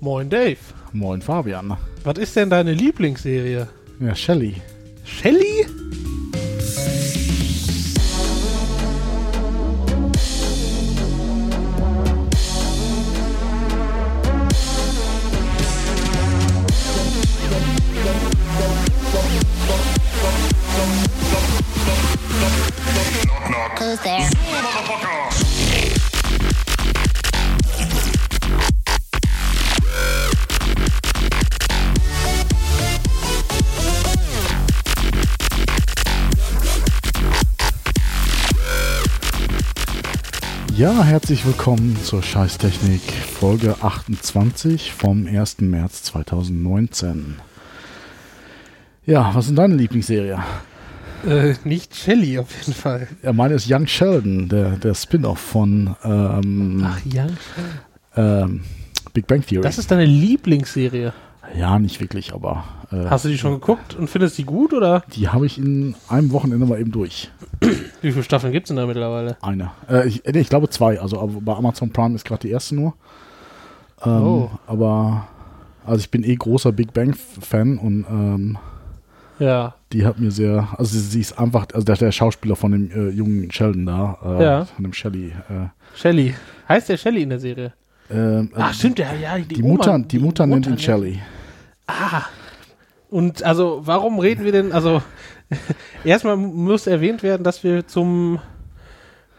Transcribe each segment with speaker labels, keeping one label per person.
Speaker 1: Moin Dave.
Speaker 2: Moin Fabian.
Speaker 1: Was ist denn deine Lieblingsserie?
Speaker 2: Ja, Shelly.
Speaker 1: Shelly?
Speaker 2: Ja, herzlich willkommen zur Scheißtechnik Folge 28 vom 1. März 2019. Ja, was ist deine Lieblingsserie?
Speaker 1: Äh, nicht Shelly auf jeden Fall.
Speaker 2: Ja, meine ist Young Sheldon, der, der Spin-off von ähm,
Speaker 1: Ach, Young
Speaker 2: ähm, Big Bang Theory.
Speaker 1: Das ist deine Lieblingsserie.
Speaker 2: ja, nicht wirklich, aber äh,
Speaker 1: Hast du die schon geguckt und findest die gut oder?
Speaker 2: die habe ich in einem Wochenende mal eben durch.
Speaker 1: Wie viele Staffeln gibt es denn da mittlerweile?
Speaker 2: Eine. Äh, ich, nee, ich glaube zwei. Also aber bei Amazon Prime ist gerade die erste nur. Ähm,
Speaker 1: Oh.
Speaker 2: Aber also ich bin eh großer Big Bang Fan und ähm,
Speaker 1: Ja.
Speaker 2: die hat mir sehr, also sie, sie ist einfach, also der, der Schauspieler von dem äh, jungen Sheldon da, äh,
Speaker 1: Ja.
Speaker 2: von dem Shelly. Äh,
Speaker 1: Shelly. Heißt der Shelly in der Serie?
Speaker 2: ähm,
Speaker 1: Ach, stimmt, ja, ja. Die,
Speaker 2: die,
Speaker 1: Oma-
Speaker 2: Mutter, die Mutter nennt ihn Shelly.
Speaker 1: Ah. Und also, warum reden wir denn, also, erstmal muss erwähnt werden, dass wir zum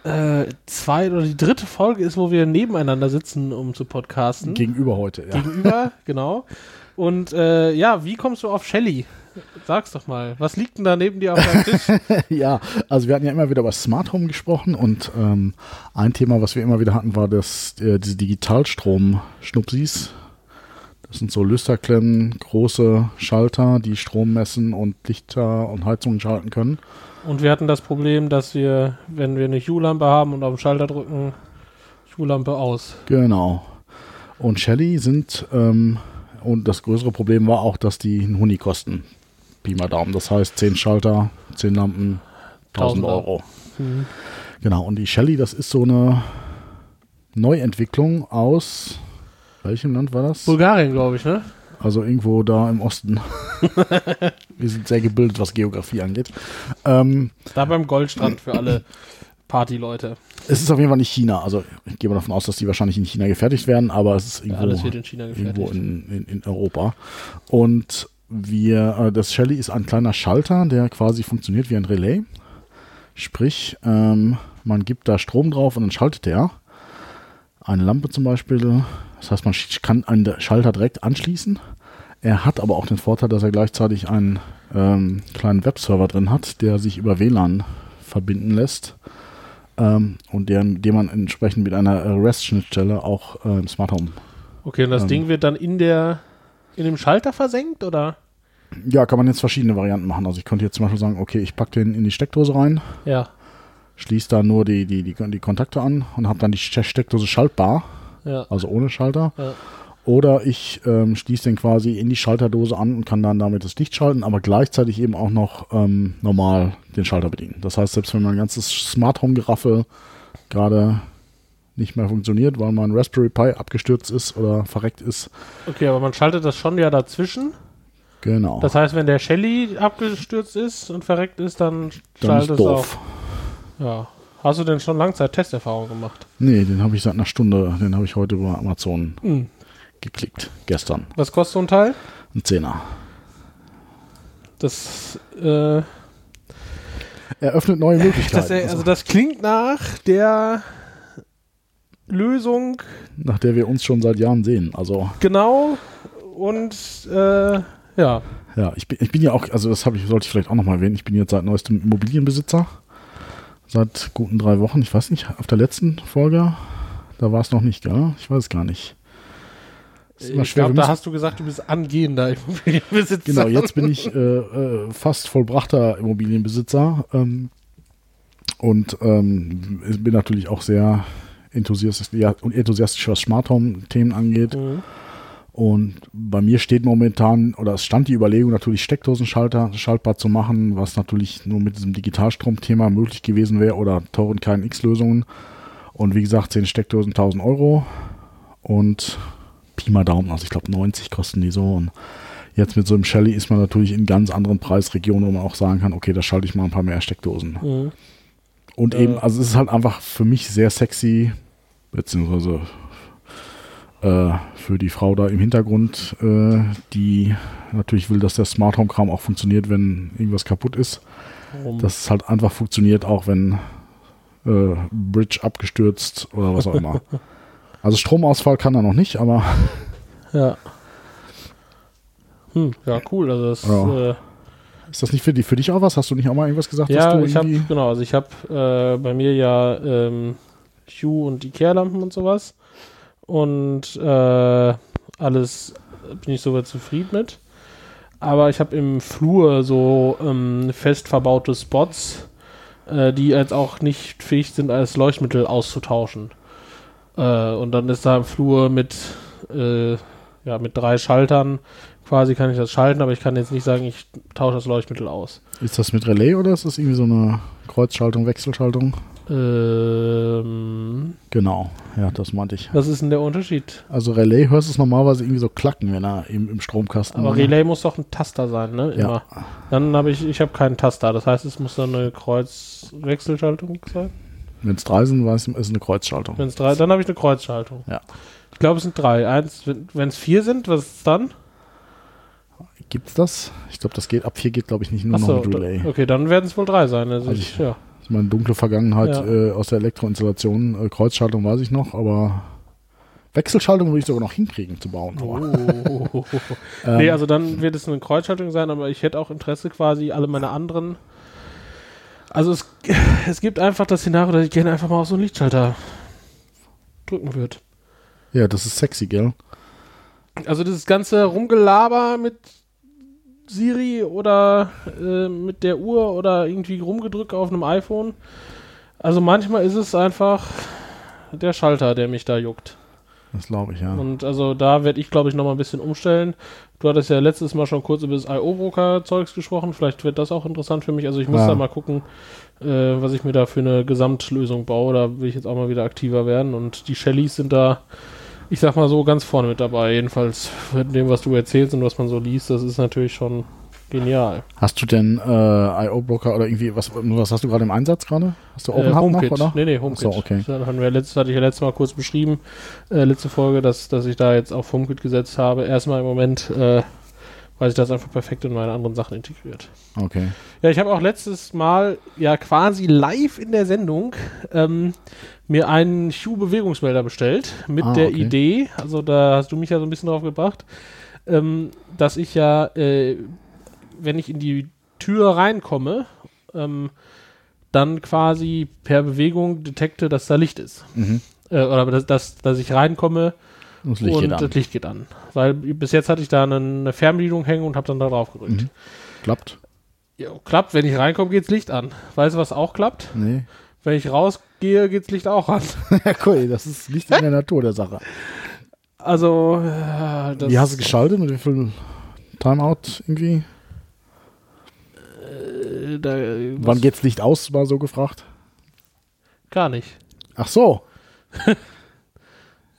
Speaker 1: äh, zweite oder die dritte Folge ist, wo wir nebeneinander sitzen, um zu podcasten.
Speaker 2: Gegenüber heute, ja.
Speaker 1: Gegenüber, genau. Und äh, ja, wie kommst du auf Shelly? Sag's doch mal. Was liegt denn da neben dir auf deinem Tisch?
Speaker 2: ja, also wir hatten ja immer wieder über Smart Home gesprochen und ähm, ein Thema, was wir immer wieder hatten, war das, äh, diese Digitalstrom-Schnupsis. Das sind so Lüsterklemmen, große Schalter, die Strom messen und Lichter und Heizungen schalten können.
Speaker 1: Und wir hatten das Problem, dass wir, wenn wir eine Hue-Lampe haben und auf den Schalter drücken, Hue-Lampe aus.
Speaker 2: Genau. Und Shelly sind, ähm, und das größere Problem war auch, dass die einen Huni kosten. Pi mal Daumen. Das heißt, 10 Schalter, 10 Lampen, 1000
Speaker 1: 1000
Speaker 2: Euro.
Speaker 1: Mhm.
Speaker 2: Genau, und die Shelly, das ist so eine Neuentwicklung aus, welchem Land war das?
Speaker 1: Bulgarien, glaube ich, ne?
Speaker 2: Also irgendwo da im Osten. Wir sind sehr gebildet, was Geografie angeht. Ähm,
Speaker 1: Da beim Goldstrand für alle Partyleute.
Speaker 2: es ist auf jeden Fall nicht China. Also ich gehe mal davon aus, dass die wahrscheinlich in China gefertigt werden, aber es ist
Speaker 1: Ja,
Speaker 2: irgendwo,
Speaker 1: alles wird in China
Speaker 2: irgendwo in, in, in Europa. Und wir, äh, das Shelly ist ein kleiner Schalter, der quasi funktioniert wie ein Relais. Sprich, ähm, man gibt da Strom drauf und dann schaltet der. Eine Lampe zum Beispiel. Das heißt, man kann einen Schalter direkt anschließen. Er hat aber auch den Vorteil, dass er gleichzeitig einen ähm, kleinen Webserver drin hat, der sich über WLAN verbinden lässt. Ähm, und der, den man entsprechend mit einer REST-Schnittstelle auch äh, im Smart Home.
Speaker 1: Okay, und das
Speaker 2: Ähm.
Speaker 1: Ding wird dann in der in dem Schalter versenkt, oder?
Speaker 2: Ja, kann man jetzt verschiedene Varianten machen. Also ich könnte jetzt zum Beispiel sagen, okay, ich packe den in die Steckdose rein,
Speaker 1: Ja.
Speaker 2: schließe da nur die, die, die, die Kontakte an und habe dann die Ste- Steckdose schaltbar,
Speaker 1: Ja.
Speaker 2: also ohne Schalter.
Speaker 1: Ja.
Speaker 2: Oder ich ähm, schließe den quasi in die Schalterdose an und kann dann damit das Licht schalten, aber gleichzeitig eben auch noch ähm, normal den Schalter bedienen. Das heißt, selbst wenn mein ganzes Smart Home Geraffel gerade nicht mehr funktioniert, weil mein Raspberry Pi abgestürzt ist oder verreckt ist,
Speaker 1: Okay, aber man schaltet das schon ja dazwischen.
Speaker 2: genau.
Speaker 1: Das heißt, wenn der Shelly abgestürzt ist und verreckt ist, dann
Speaker 2: dann
Speaker 1: schaltet
Speaker 2: ist
Speaker 1: es
Speaker 2: doof.
Speaker 1: auch. Ja. Hast du denn schon Langzeit-Testerfahrung gemacht?
Speaker 2: Nee, den habe ich seit einer Stunde, den habe ich heute über Amazon
Speaker 1: Hm.
Speaker 2: geklickt. Gestern.
Speaker 1: Was kostet so ein Teil?
Speaker 2: Ein Zehner.
Speaker 1: Das, äh,
Speaker 2: Eröffnet neue Möglichkeiten.
Speaker 1: das, also das klingt nach der Lösung
Speaker 2: nach der wir uns schon seit Jahren sehen. Also,
Speaker 1: genau und äh, ja.
Speaker 2: ja, ich bin, ich bin ja auch, also das habe ich, sollte ich vielleicht auch nochmal erwähnen, ich bin jetzt seit neuestem Immobilienbesitzer. Seit guten drei Wochen. Ich weiß nicht, auf der letzten Folge, da war es noch nicht, gell? Ich weiß es gar nicht. Ist immer
Speaker 1: Ich
Speaker 2: schwer,
Speaker 1: da hast du gesagt, du bist angehender Immobilienbesitzer.
Speaker 2: Genau, jetzt bin ich äh, äh, fast vollbrachter Immobilienbesitzer ähm, und ähm, bin natürlich auch sehr enthusiastisch, ja, enthusiastisch, was Smart Home-Themen angeht.
Speaker 1: Mhm.
Speaker 2: Und bei mir steht momentan, oder es stand die Überlegung, natürlich Steckdosenschalter schaltbar zu machen, was natürlich nur mit diesem Digitalstrom-Thema möglich gewesen wäre oder teuren KNX-Lösungen. Und wie gesagt, 10 Steckdosen 1000 Euro und Pi mal Daumen, also ich glaube 90 kosten die so und jetzt mit so einem Shelly ist man natürlich in ganz anderen Preisregionen, wo man auch sagen kann, okay, da schalte ich mal ein paar mehr Steckdosen.
Speaker 1: Mhm.
Speaker 2: Und
Speaker 1: Äh.
Speaker 2: eben, also es ist halt einfach für mich sehr sexy, beziehungsweise äh, für die Frau da im Hintergrund, äh, die natürlich will, dass der Smart Home Kram auch funktioniert, wenn irgendwas kaputt ist.
Speaker 1: Warum?
Speaker 2: Dass es halt einfach funktioniert, auch wenn äh, Bridge abgestürzt oder was auch immer. Also Stromausfall kann er noch nicht, aber
Speaker 1: ja. Hm, ja, cool. Also das,
Speaker 2: Ja.
Speaker 1: äh,
Speaker 2: ist das nicht für, die, für dich auch was? Hast du nicht auch mal irgendwas gesagt,
Speaker 1: ja, ich habe genau, also ich habe äh, bei mir ja ähm, Hue und Ikea-Lampen und sowas und äh, alles bin ich soweit zufrieden mit. Aber ich habe im Flur so ähm, fest verbaute Spots, äh, die jetzt auch nicht fähig sind, als Leuchtmittel auszutauschen. Äh, und dann ist da im Flur mit, äh, ja, mit drei Schaltern quasi kann ich das schalten, aber ich kann jetzt nicht sagen, ich tausche das Leuchtmittel aus.
Speaker 2: Ist das mit Relais oder ist das irgendwie so eine Kreuzschaltung, Wechselschaltung?
Speaker 1: Ähm,
Speaker 2: Genau, ja, das meinte ich.
Speaker 1: was ist denn der Unterschied?
Speaker 2: Also Relais hörst du es normalerweise irgendwie so klacken, wenn er im, im Stromkasten.
Speaker 1: Aber Relay muss doch ein Taster sein, ne?
Speaker 2: Ja.
Speaker 1: Immer. Dann habe ich, ich habe keinen Taster. Das heißt, es muss dann eine Kreuzwechselschaltung sein.
Speaker 2: Wenn es drei sind, weiß ich, ist es eine Kreuzschaltung.
Speaker 1: Wenn es drei, dann habe ich eine Kreuzschaltung.
Speaker 2: Ja.
Speaker 1: Ich glaube, es sind drei. Eins, wenn es vier sind, was ist dann?
Speaker 2: Gibt's das? Ich glaube, das geht ab vier geht, glaube ich, nicht nur
Speaker 1: Achso,
Speaker 2: noch mit Relay.
Speaker 1: okay, dann werden es wohl drei sein. Also
Speaker 2: Also
Speaker 1: ich- ja.
Speaker 2: Das ist meine dunkle Vergangenheit
Speaker 1: Ja.
Speaker 2: äh, aus der Elektroinstallation. Äh, Kreuzschaltung weiß ich noch, aber Wechselschaltung würde ich sogar noch hinkriegen zu bauen.
Speaker 1: Oh.
Speaker 2: ähm,
Speaker 1: nee, also dann wird es eine Kreuzschaltung sein, aber ich hätte auch Interesse quasi, alle meine anderen. Also es, es gibt einfach das Szenario, dass ich gerne einfach mal auf so einen Lichtschalter drücken würde.
Speaker 2: ja, das ist sexy, gell?
Speaker 1: Also dieses ganze Rumgelaber mit Siri oder äh, mit der Uhr oder irgendwie rumgedrückt auf einem iPhone. Also manchmal ist es einfach der Schalter, der mich da juckt.
Speaker 2: Das glaube ich, ja.
Speaker 1: Und also da werde ich, glaube ich, nochmal ein bisschen umstellen. Du hattest ja letztes Mal schon kurz über das IO-Broker-Zeugs gesprochen. Vielleicht wird das auch interessant für mich. Also ich muss
Speaker 2: Ja.
Speaker 1: da mal gucken, äh, was ich mir da für eine Gesamtlösung baue. Da will ich jetzt auch mal wieder aktiver werden. Und die Shellys sind da, ich sag mal so, ganz vorne mit dabei. Jedenfalls von dem, was du erzählst und was man so liest, das ist natürlich schon genial.
Speaker 2: Hast du denn äh, IO-Broker oder irgendwie, was, was hast du gerade im Einsatz gerade? Hast du
Speaker 1: Äh,
Speaker 2: Open noch,
Speaker 1: HomeKit.
Speaker 2: oder?
Speaker 1: Nee, nee, HomeKit.
Speaker 2: So, okay.
Speaker 1: Das hatten wir letzt, hatte ich ja letztes Mal kurz beschrieben, äh, letzte Folge, dass, dass ich da jetzt auf HomeKit gesetzt habe. Erstmal im Moment, äh, weil sich das einfach perfekt in meine anderen Sachen integriert.
Speaker 2: Okay.
Speaker 1: Ja, ich habe auch letztes Mal ja quasi live in der Sendung ähm, mir einen Hue-Bewegungsmelder bestellt mit
Speaker 2: Ah,
Speaker 1: der
Speaker 2: okay.
Speaker 1: Idee, also da hast du mich ja so ein bisschen drauf gebracht, ähm, dass ich ja, äh, wenn ich in die Tür reinkomme, ähm, dann quasi per Bewegung detekte, dass da Licht ist.
Speaker 2: Mhm.
Speaker 1: Äh, oder dass, dass, dass ich reinkomme
Speaker 2: Das Licht
Speaker 1: und
Speaker 2: geht an.
Speaker 1: das Licht geht an. Weil bis jetzt hatte ich da eine, eine Fernbedienung hängen und habe dann da drauf gedrückt.
Speaker 2: Mhm. Klappt?
Speaker 1: Ja, klappt, wenn ich reinkomme, geht's Licht an. Weißt du, was auch klappt?
Speaker 2: Nee.
Speaker 1: Wenn ich rausgehe, geht's Licht auch an.
Speaker 2: ja, cool, das ist nicht in der Natur der Sache.
Speaker 1: Also, äh, das,
Speaker 2: Wie hast du geschaltet? Mit wie viel Timeout irgendwie?
Speaker 1: äh, da,
Speaker 2: Wann geht's Licht aus, war so gefragt.
Speaker 1: Gar nicht.
Speaker 2: Ach so,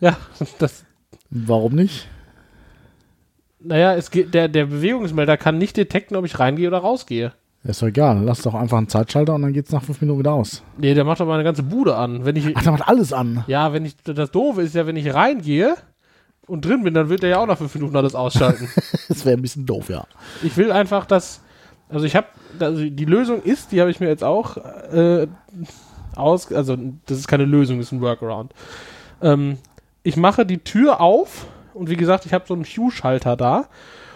Speaker 1: Ja, das,
Speaker 2: warum nicht?
Speaker 1: naja, es geht, der, der Bewegungsmelder kann nicht detekten, ob ich reingehe oder rausgehe.
Speaker 2: Ist doch egal, lass doch einfach einen Zeitschalter und dann geht's nach fünf Minuten wieder aus.
Speaker 1: Nee, der macht doch meine ganze Bude an. Wenn ich,
Speaker 2: Ach, der macht alles an.
Speaker 1: ja, wenn ich, das Doofe ist ja, wenn ich reingehe und drin bin, dann wird er ja auch nach fünf Minuten alles ausschalten.
Speaker 2: Das wäre ein bisschen doof, ja.
Speaker 1: Ich will einfach, dass. Also ich habe, also die Lösung ist, die habe ich mir jetzt auch äh, aus, also das ist keine Lösung, das ist ein Workaround. Ähm, ich mache die Tür auf und wie gesagt, ich habe so einen Hue-Schalter da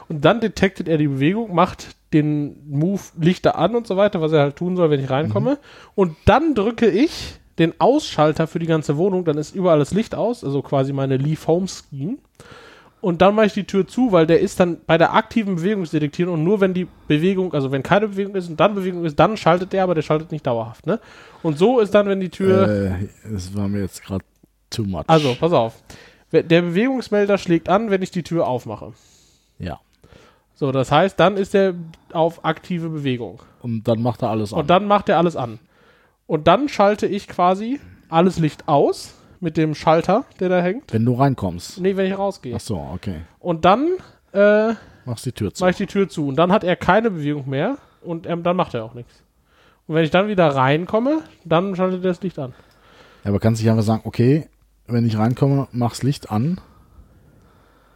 Speaker 1: und dann detektet er die Bewegung, macht den Move Lichter an und so weiter, was er halt tun soll, wenn ich reinkomme. Und dann drücke ich den Ausschalter für die ganze Wohnung, dann ist überall das Licht aus, also quasi meine Leave Home Scheme. Und dann mache ich die Tür zu, weil der ist dann bei der aktiven Bewegungsdetektieren und nur wenn die Bewegung, also wenn keine Bewegung ist und dann Bewegung ist, dann schaltet der, aber der schaltet nicht dauerhaft, ne? Und so ist dann, wenn die Tür.
Speaker 2: Äh, das war mir jetzt gerade too much.
Speaker 1: also, pass auf. Der Bewegungsmelder schlägt an, wenn ich die Tür aufmache.
Speaker 2: Ja.
Speaker 1: So, das heißt, dann ist er auf aktive Bewegung.
Speaker 2: Und dann macht er alles an.
Speaker 1: Und dann macht er alles an. Und dann schalte ich quasi alles Licht aus mit dem Schalter, der da hängt.
Speaker 2: Wenn du reinkommst.
Speaker 1: Nee, wenn ich rausgehe.
Speaker 2: Ach so, okay.
Speaker 1: Und dann äh,
Speaker 2: Machst die Tür zu.
Speaker 1: mache ich die Tür zu. Und dann hat er keine Bewegung mehr und ähm, dann macht er auch nichts. Und wenn ich dann wieder reinkomme, dann schaltet er das Licht an.
Speaker 2: Ja, aber kannst dich einfach sagen, okay, wenn ich reinkomme, mach's Licht an.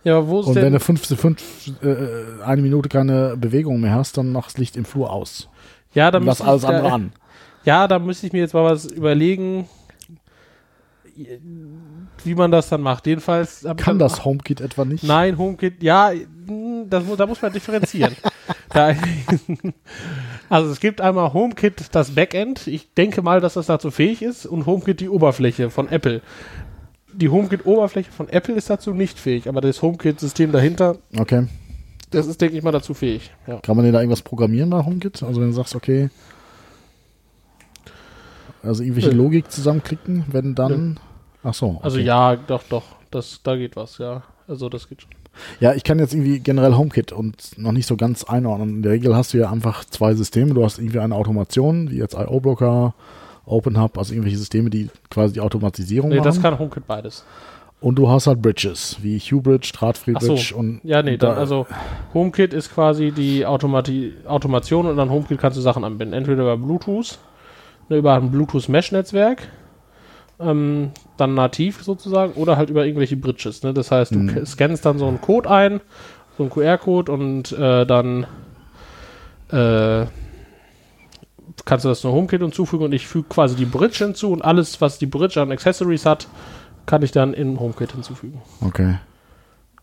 Speaker 1: Ja, wo ist
Speaker 2: Und wenn du fünf, fünf, äh, eine Minute keine Bewegung mehr hast, dann machst Licht im Flur aus.
Speaker 1: ja, dann
Speaker 2: lass alles andere an.
Speaker 1: Ja, da müsste ich mir jetzt mal was überlegen, wie man das dann macht. Jedenfalls
Speaker 2: Kann das HomeKit etwa nicht?
Speaker 1: Nein, HomeKit, ja, das, da muss man differenzieren. da, also es gibt einmal HomeKit das Backend. Ich denke mal, dass das dazu fähig ist und HomeKit die Oberfläche von Apple. Die HomeKit-Oberfläche von Apple ist dazu nicht fähig, aber das HomeKit-System dahinter,
Speaker 2: Okay.
Speaker 1: das ist, denke ich mal, dazu fähig. Ja.
Speaker 2: Kann man denn da irgendwas programmieren bei HomeKit? Also wenn du sagst, okay, also irgendwelche
Speaker 1: Nö.
Speaker 2: Logik zusammenklicken, wenn dann. Ach so. Okay.
Speaker 1: Also ja, doch, doch, das, da geht was, ja. Also das geht schon.
Speaker 2: Ja, ich kann jetzt irgendwie generell HomeKit und noch nicht so ganz einordnen. In der Regel hast du ja einfach zwei Systeme. Du hast irgendwie eine Automation, wie jetzt IO-Blocker, OpenHub, also irgendwelche Systeme, die quasi die Automatisierung
Speaker 1: Nee,
Speaker 2: machen.
Speaker 1: das kann HomeKit beides.
Speaker 2: und du hast halt Bridges, wie Hue-Bridge, Drahtfree
Speaker 1: Ach so.
Speaker 2: Bridge und
Speaker 1: Ja, nee, dann,
Speaker 2: da-
Speaker 1: also HomeKit ist quasi die Automati Automation und an HomeKit kannst du Sachen anbinden. Entweder über Bluetooth, ne, über ein Bluetooth-Mesh-Netzwerk, ähm, dann nativ sozusagen, oder halt über irgendwelche Bridges. Ne? Das heißt, du
Speaker 2: Mhm.
Speaker 1: scannst dann so einen Code ein, so einen QR-Code und äh, dann äh, kannst du das nur HomeKit hinzufügen und ich füge quasi die Bridge hinzu und alles, was die Bridge an Accessories hat, kann ich dann in HomeKit hinzufügen.
Speaker 2: Okay.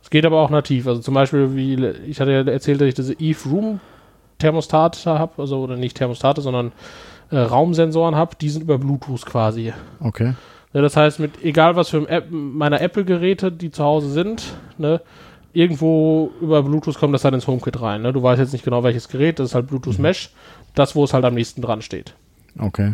Speaker 1: Es geht aber auch nativ. Also zum Beispiel, wie ich hatte ja erzählt, dass ich diese Eve Room Thermostate habe, also oder nicht Thermostate, sondern äh, Raumsensoren habe, die sind über Bluetooth quasi.
Speaker 2: Okay.
Speaker 1: Ne, das heißt, mit egal was für App, meiner Apple-Geräte, die zu Hause sind, ne, irgendwo über Bluetooth kommt das dann ins HomeKit rein. Ne? Du weißt jetzt nicht genau welches Gerät, das ist halt Bluetooth Mesh, das, wo es halt am nächsten dran steht.
Speaker 2: Okay.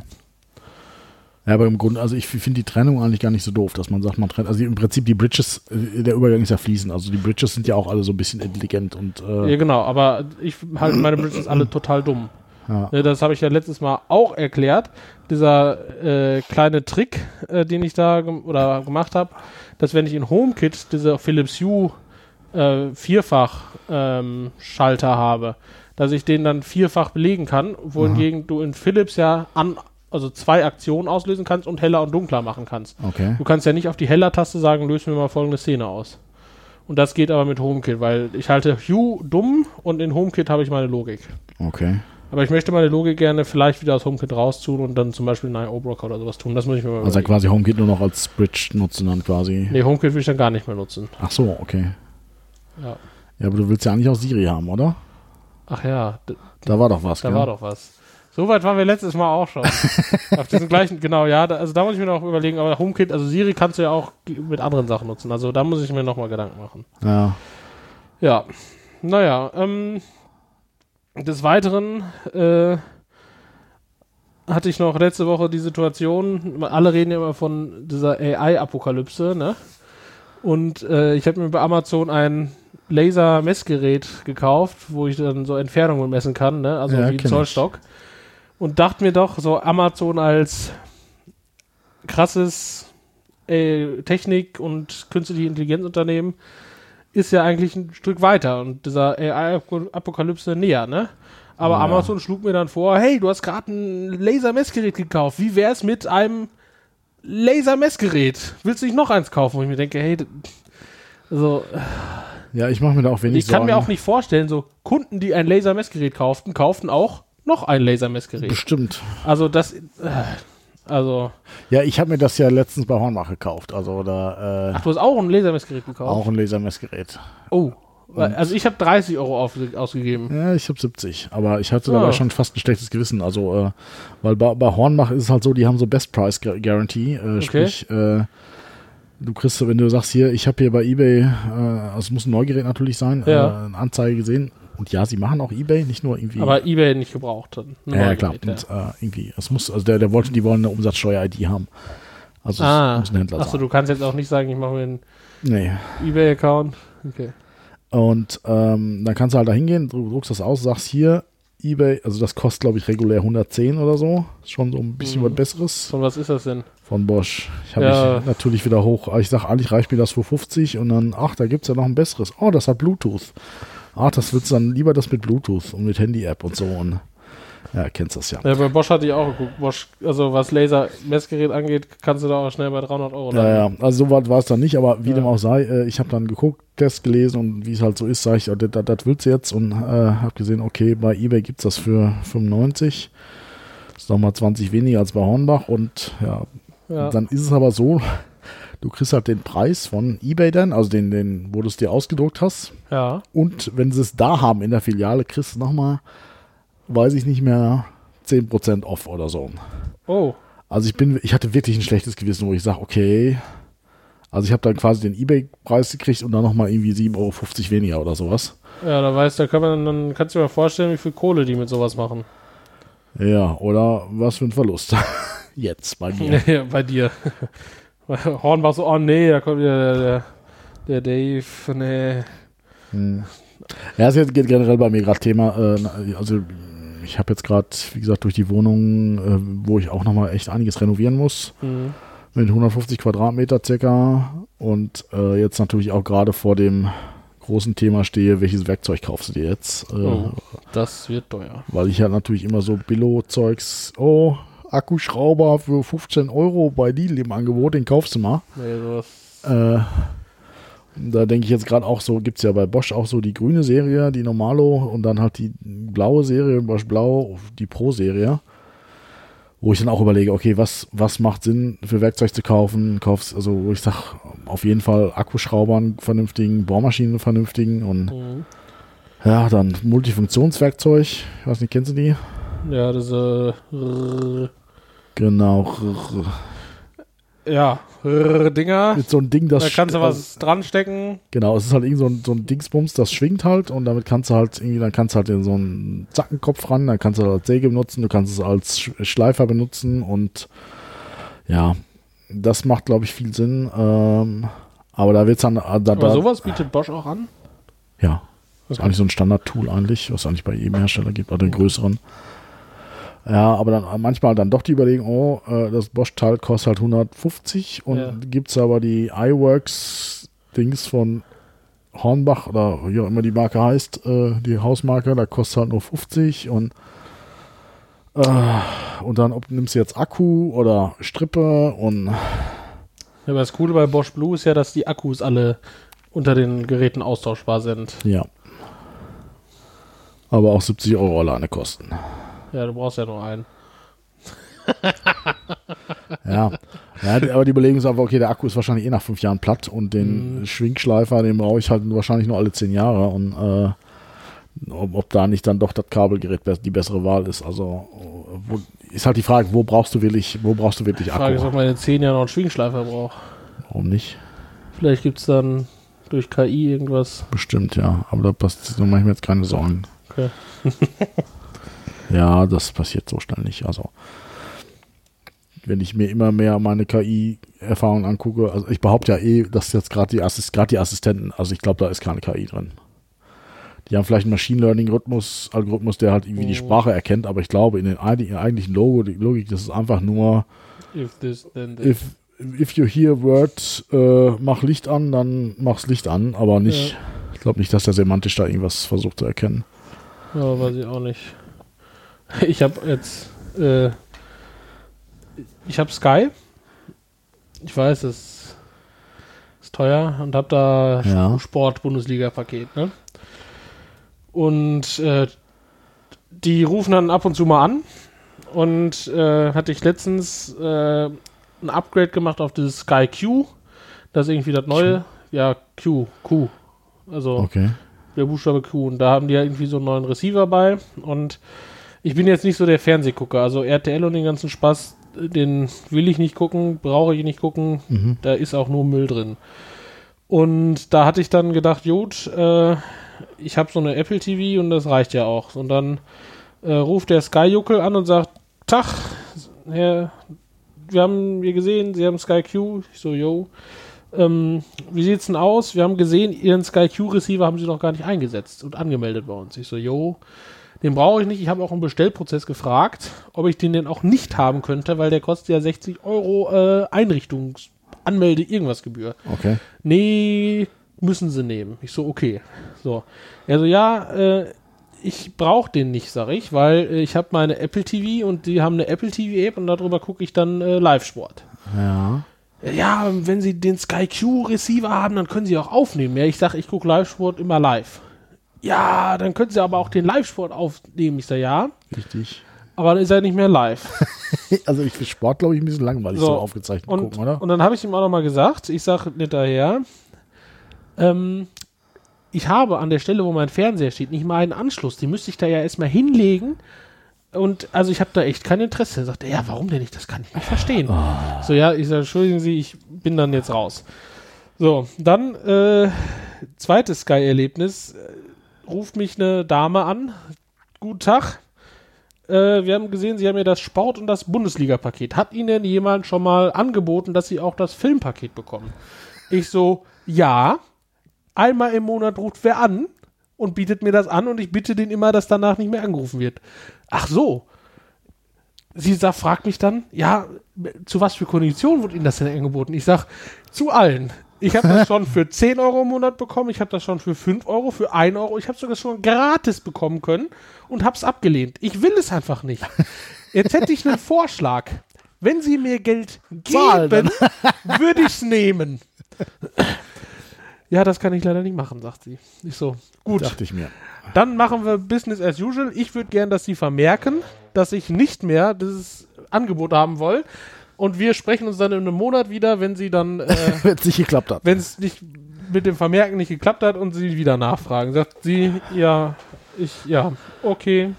Speaker 2: Ja, aber im Grunde, also ich finde die Trennung eigentlich gar nicht so doof, dass man sagt, man trennt. Also im Prinzip die Bridges, äh, der Übergang ist ja fließend. Also die Bridges sind ja auch alle so ein bisschen intelligent und äh,
Speaker 1: Ja, genau, aber ich halte meine Bridges alle total dumm.
Speaker 2: ja.
Speaker 1: Das habe ich ja letztes Mal auch erklärt. Dieser äh, kleine Trick, äh, den ich da gem oder gemacht habe, dass wenn ich in HomeKit diese Philips Hue äh, vierfach ähm, habe, dass ich den dann vierfach belegen kann, wohingegen du in Philips ja an also zwei Aktionen auslösen kannst und heller und dunkler machen kannst.
Speaker 2: Okay.
Speaker 1: Du kannst ja nicht auf die Heller-Taste sagen, löse mir mal folgende Szene aus. Und das geht aber mit HomeKit, weil ich halte Hue dumm und in HomeKit habe ich meine Logik.
Speaker 2: Okay.
Speaker 1: Aber ich möchte meine Logik gerne vielleicht wieder aus HomeKit rauszoomen und dann zum Beispiel einen IO-Broker oder sowas tun. Das muss ich mir mal
Speaker 2: Also
Speaker 1: überlegen.
Speaker 2: quasi HomeKit nur noch als Bridge nutzen dann quasi.
Speaker 1: Nee, HomeKit will ich dann gar nicht mehr nutzen.
Speaker 2: Ach so, okay.
Speaker 1: Ja.
Speaker 2: Ja, aber du willst ja eigentlich auch Siri haben, oder?
Speaker 1: Ach ja,
Speaker 2: Da war doch was,
Speaker 1: da
Speaker 2: gell?
Speaker 1: war doch was. So weit waren wir letztes Mal auch schon. Auf diesen gleichen, genau, ja, da, also da muss ich mir noch überlegen, aber HomeKit, also Siri kannst du ja auch mit anderen Sachen nutzen. Also da muss ich mir nochmal Gedanken machen.
Speaker 2: Ja.
Speaker 1: Ja, naja, ähm, des Weiteren äh, hatte ich noch letzte Woche die Situation, alle reden ja immer von dieser AI-Apokalypse, ne? Und äh, ich habe mir bei Amazon ein Laser-Messgerät gekauft, wo ich dann so Entfernungen messen kann, ne? Also
Speaker 2: Ja,
Speaker 1: wie ein
Speaker 2: kenn ich.
Speaker 1: Zollstock. Und dachte mir doch, so Amazon als krasses äh, Technik- und künstliche Intelligenzunternehmen ist ja eigentlich ein Stück weiter und dieser AI-Apokalypse näher, ne? Aber
Speaker 2: Ja.
Speaker 1: Amazon schlug mir dann vor, hey, du hast gerade ein Laser-Messgerät gekauft. Wie wär's mit einem Laser-Messgerät? Willst du nicht noch eins kaufen? Wo ich mir denke, hey, also,
Speaker 2: Ja, ich mache mir da auch wenig
Speaker 1: ich kann
Speaker 2: Sorgen.
Speaker 1: mir auch nicht vorstellen, so Kunden, die ein Laser-Messgerät kauften, kauften auch noch ein Laser-Messgerät.
Speaker 2: Bestimmt.
Speaker 1: Also das, äh, also,
Speaker 2: Ja, ich habe mir das ja letztens bei Hornbach gekauft. Also da
Speaker 1: ach, du hast auch ein Lasermessgerät
Speaker 2: äh,
Speaker 1: gekauft?
Speaker 2: auch ein Lasermessgerät.
Speaker 1: Oh, also ich habe 30 Euro auf, ausgegeben.
Speaker 2: Ja, ich habe 70. Aber ich hatte dabei schon fast ein schlechtes Gewissen. Also, äh, weil bei, bei Hornbach ist es halt so, die haben so Best Price Gu- Guarantee. Äh, Sprich, äh, du kriegst, wenn du sagst, hier, ich habe hier bei Ebay, äh, also es muss ein Neugerät natürlich sein,
Speaker 1: Ja.
Speaker 2: äh, eine Anzeige gesehen. Und ja, sie machen auch Ebay, nicht nur irgendwie.
Speaker 1: Aber eBay nicht gebraucht
Speaker 2: ja, ja, klar.
Speaker 1: Ja.
Speaker 2: Und, äh, irgendwie, es muss, also der, der wollte, die wollen eine Umsatzsteuer-ID haben. Also es
Speaker 1: Ah,
Speaker 2: muss ein Händler
Speaker 1: achso,
Speaker 2: sein.
Speaker 1: du kannst jetzt auch nicht sagen, ich mache mir einen
Speaker 2: Nee.
Speaker 1: eBay-Account. Okay.
Speaker 2: Und ähm, dann kannst du halt da hingehen, du druckst das aus, sagst hier, Ebay, also das kostet, glaube ich, regulär 110 oder so. Ist schon so ein bisschen
Speaker 1: Mhm.
Speaker 2: was Besseres.
Speaker 1: Von was ist das denn?
Speaker 2: von Bosch. Ich habe
Speaker 1: Ja.
Speaker 2: mich natürlich wieder hoch. Ich sage, eigentlich reicht mir das für 50 und dann, ach, da gibt es ja noch ein besseres. Oh, das hat Bluetooth. Ach, das wird's dann lieber das mit Bluetooth und mit Handy-App und so. Und ja, kennst das ja.
Speaker 1: Ja, bei Bosch hatte ich auch geguckt. Bosch, also was Laser-Messgerät angeht, kannst du da auch schnell bei 300 Euro
Speaker 2: Ja, ja,
Speaker 1: landen.
Speaker 2: also so weit war es dann nicht, aber wie
Speaker 1: Ja.
Speaker 2: dem auch sei, äh, ich habe dann geguckt, Test gelesen und wie es halt so ist, sage ich, oh, das, das, das willst du jetzt und äh, habe gesehen, okay, bei eBay gibt es das für 95. Ist nochmal 20 weniger als bei Hornbach und ja,
Speaker 1: Ja.
Speaker 2: dann ist es aber so, du kriegst halt den Preis von eBay dann, also den, den wo du es dir ausgedruckt hast
Speaker 1: ja.
Speaker 2: und wenn sie es da haben in der Filiale, kriegst du nochmal, weiß ich nicht mehr, 10% off oder so.
Speaker 1: Oh,
Speaker 2: Also ich bin, ich hatte wirklich ein schlechtes Gewissen, wo ich sage, okay, also ich habe dann quasi den Ebay-Preis gekriegt und dann nochmal irgendwie 7,50 Euro weniger oder sowas.
Speaker 1: ja, da weißt da kann man, dann kannst du dir mal vorstellen, wie viel Kohle die mit sowas machen.
Speaker 2: Ja, oder was für ein Verlust. Jetzt bei mir.
Speaker 1: Ja, bei dir. Hornbach so, oh nee, da kommt wieder der, der, der Dave, nee.
Speaker 2: Hm. Ja, es geht generell bei mir gerade Thema, äh, also ich habe jetzt gerade, wie gesagt, durch die Wohnung, äh, wo ich auch nochmal echt einiges renovieren muss,
Speaker 1: Mhm.
Speaker 2: mit 150 Quadratmeter circa und äh, jetzt natürlich auch gerade vor dem großen Thema stehe, welches Werkzeug kaufst du dir jetzt? Äh,
Speaker 1: Oh, das wird teuer.
Speaker 2: Weil ich halt natürlich immer so Billo-Zeugs, oh, Akkuschrauber für 15 Euro bei Lidl im Angebot, den kaufst du mal.
Speaker 1: Nee, sowas.
Speaker 2: Äh, da denke ich jetzt gerade auch so, gibt es ja bei Bosch auch so die grüne Serie, die Normalo und dann halt die blaue Serie, Bosch Blau, die Pro-Serie. Wo ich dann auch überlege, okay, was, was macht Sinn für Werkzeug zu kaufen? Kaufst, also wo ich sage, auf jeden Fall Akkuschrauber einen vernünftigen, Bohrmaschinen vernünftigen und
Speaker 1: Mhm.
Speaker 2: ja, dann Multifunktionswerkzeug. Ich weiß nicht, kennst du die?
Speaker 1: Ja, diese. äh,
Speaker 2: Genau.
Speaker 1: Ja, Dinger.
Speaker 2: Mit so einem Ding, das
Speaker 1: Da kannst du was dran stecken.
Speaker 2: Genau, es ist halt irgend so ein, so ein Dingsbums, das schwingt halt und damit kannst du halt irgendwie, dann kannst du halt in so einen Zackenkopf ran, dann kannst du das als Säge benutzen, du kannst es als Sch- Schleifer benutzen und ja, das macht, glaube ich, viel Sinn. Ähm, aber da wird es dann, äh, da,
Speaker 1: Aber
Speaker 2: da,
Speaker 1: sowas bietet Bosch auch an.
Speaker 2: ja, ist eigentlich so ein Standard-Tool eigentlich, was es eigentlich bei jedem Hersteller gibt, oder den größeren. Ja, aber dann manchmal dann doch die Überlegung, oh, äh, das Bosch-Teil kostet halt 150 und
Speaker 1: Ja.
Speaker 2: gibt es aber die iWorks-Dings von Hornbach oder wie auch immer die Marke heißt, äh, die Hausmarke, da kostet halt nur 50 und äh, und dann ob nimmst du jetzt Akku oder Strippe und
Speaker 1: Ja, aber das Coole bei Bosch Blue ist ja, dass die Akkus alle unter den Geräten austauschbar sind.
Speaker 2: ja. Aber auch 70 Euro alleine kosten.
Speaker 1: Ja, du brauchst ja nur einen.
Speaker 2: Ja. ja, aber die Überlegung ist einfach, okay, der Akku ist wahrscheinlich eh nach fünf Jahren platt und den
Speaker 1: Mhm.
Speaker 2: Schwingschleifer, den brauche ich halt wahrscheinlich nur alle zehn Jahre und äh, ob, ob da nicht dann doch das Kabelgerät be- die bessere Wahl ist. Also wo, ist halt die Frage, wo brauchst du wirklich, wo brauchst du wirklich
Speaker 1: Die Frage ist,
Speaker 2: Akku?
Speaker 1: ob man in zehn Jahren noch einen Schwingschleifer braucht.
Speaker 2: Warum nicht?
Speaker 1: Vielleicht gibt es dann durch KI irgendwas.
Speaker 2: Bestimmt, ja. Aber da passiert, da mache ich mir jetzt keine Sorgen.
Speaker 1: Okay.
Speaker 2: ja, das passiert so schnell nicht. Also wenn ich mir immer mehr meine KI-Erfahrungen angucke, also ich behaupte ja eh, dass jetzt gerade die, Assist die Assistenten, also ich glaube, da ist keine KI drin. Die haben vielleicht einen Machine Learning-Rhythmus, Algorithmus, der halt irgendwie die
Speaker 1: Oh.
Speaker 2: Sprache erkennt, aber ich glaube, in den eig- eigentlichen Logo, die Logik, das ist einfach nur,
Speaker 1: If this, then this.
Speaker 2: if, if you hear word, äh, mach Licht an, dann mach's Licht an, aber nicht,
Speaker 1: Ja.
Speaker 2: ich glaube nicht, dass der semantisch da irgendwas versucht zu erkennen.
Speaker 1: Ja, weiß ich auch nicht. Ich habe jetzt, äh, ich habe Sky. Ich weiß, es ist teuer und habe da
Speaker 2: Ja.
Speaker 1: Sport-Bundesliga-Paket, ne? Und äh, die rufen dann ab und zu mal an und äh, hatte ich letztens äh, ein Upgrade gemacht auf dieses Sky Q. Das ist irgendwie das neue, ja, Q, Q. Also
Speaker 2: Okay.
Speaker 1: der Buchstabe Q. Und da haben die ja irgendwie so einen neuen Receiver bei. Und ich bin jetzt nicht so der Fernsehgucker. Also RTL und den ganzen Spaß, den will ich nicht gucken, brauche ich nicht gucken.
Speaker 2: Mhm.
Speaker 1: Da ist auch nur Müll drin. Und da hatte ich dann gedacht, gut, äh, ich habe so eine Apple TV und das reicht ja auch. Und dann äh, ruft der Sky-Juckel an und sagt, Tag, Herr, wir haben wir gesehen, Sie haben Sky Q. Ich so, yo. Ähm, wie sieht's denn aus? Wir haben gesehen, Ihren Sky Q Receiver haben Sie noch gar nicht eingesetzt und angemeldet bei uns. Ich so, jo, Den brauche ich nicht. Ich habe auch im Bestellprozess gefragt, ob ich den denn auch nicht haben könnte, weil der kostet ja 60 Euro äh, Einrichtungs-, Anmelde, irgendwas Gebühr.
Speaker 2: Okay.
Speaker 1: Nee, müssen sie nehmen. Ich so, okay. So. Er so, ja, äh, ich brauche den nicht, sag ich, weil äh, ich habe meine Apple TV und die haben eine Apple TV App und darüber gucke ich dann äh, Live-Sport.
Speaker 2: Ja.
Speaker 1: Ja, wenn sie den Sky Q Receiver haben, dann können sie auch aufnehmen. Ja, ich sag, ich gucke Live-Sport immer live. Ja, dann können sie aber auch den Live-Sport aufnehmen. Ich sag, ja,
Speaker 2: Richtig.
Speaker 1: aber dann ist er nicht mehr live.
Speaker 2: Also ich finde Sport, glaube ich, ein bisschen langweilig, so,
Speaker 1: So,
Speaker 2: aufgezeichnet
Speaker 1: Und,
Speaker 2: gucken, oder?
Speaker 1: und dann habe ich ihm auch nochmal gesagt, ich sage hinterher, ähm, ich habe an der Stelle, wo mein Fernseher steht, nicht mal einen Anschluss. Den müsste ich da ja erstmal hinlegen. Und also ich habe da echt kein Interesse. Er sagt, er, ja, warum denn nicht? Das kann ich nicht verstehen. So, ja, ich sage, entschuldigen Sie, ich bin dann jetzt raus. So, dann äh, zweites Sky-Erlebnis. Ruft mich eine Dame an. Guten Tag. Äh, wir haben gesehen, Sie haben ja das Sport- und das Bundesliga-Paket. Hat Ihnen denn jemand schon mal angeboten, dass Sie auch das Filmpaket bekommen? Ich so, ja. Einmal im Monat ruft wer an und bietet mir das an und ich bitte den immer, dass danach nicht mehr angerufen wird. Ach so. Sie fragt mich dann, ja, zu was für Konditionen wurde Ihnen das denn angeboten? Ich sag, zu allen. Ich habe das schon für 10 Euro im Monat bekommen, ich habe das schon für 5 Euro, für 1 Euro, ich habe sogar schon gratis bekommen können und habe es abgelehnt. Ich will es einfach nicht. Jetzt hätte ich einen Vorschlag. Wenn Sie mir Geld geben, würde ich es nehmen. Ja, das kann ich leider nicht machen, sagt sie. Ich so, gut.
Speaker 2: Dachte ich mir.
Speaker 1: Dann machen wir Business as usual. Ich würde gern, dass Sie vermerken, dass ich nicht mehr dieses Angebot haben will. Und wir sprechen uns dann in einem Monat wieder, wenn Sie dann, äh,
Speaker 2: Wenn es nicht geklappt hat.
Speaker 1: wenn es nicht mit dem Vermerken nicht geklappt hat und Sie wieder nachfragen. Sagt sie, ja, ich, ja, okay.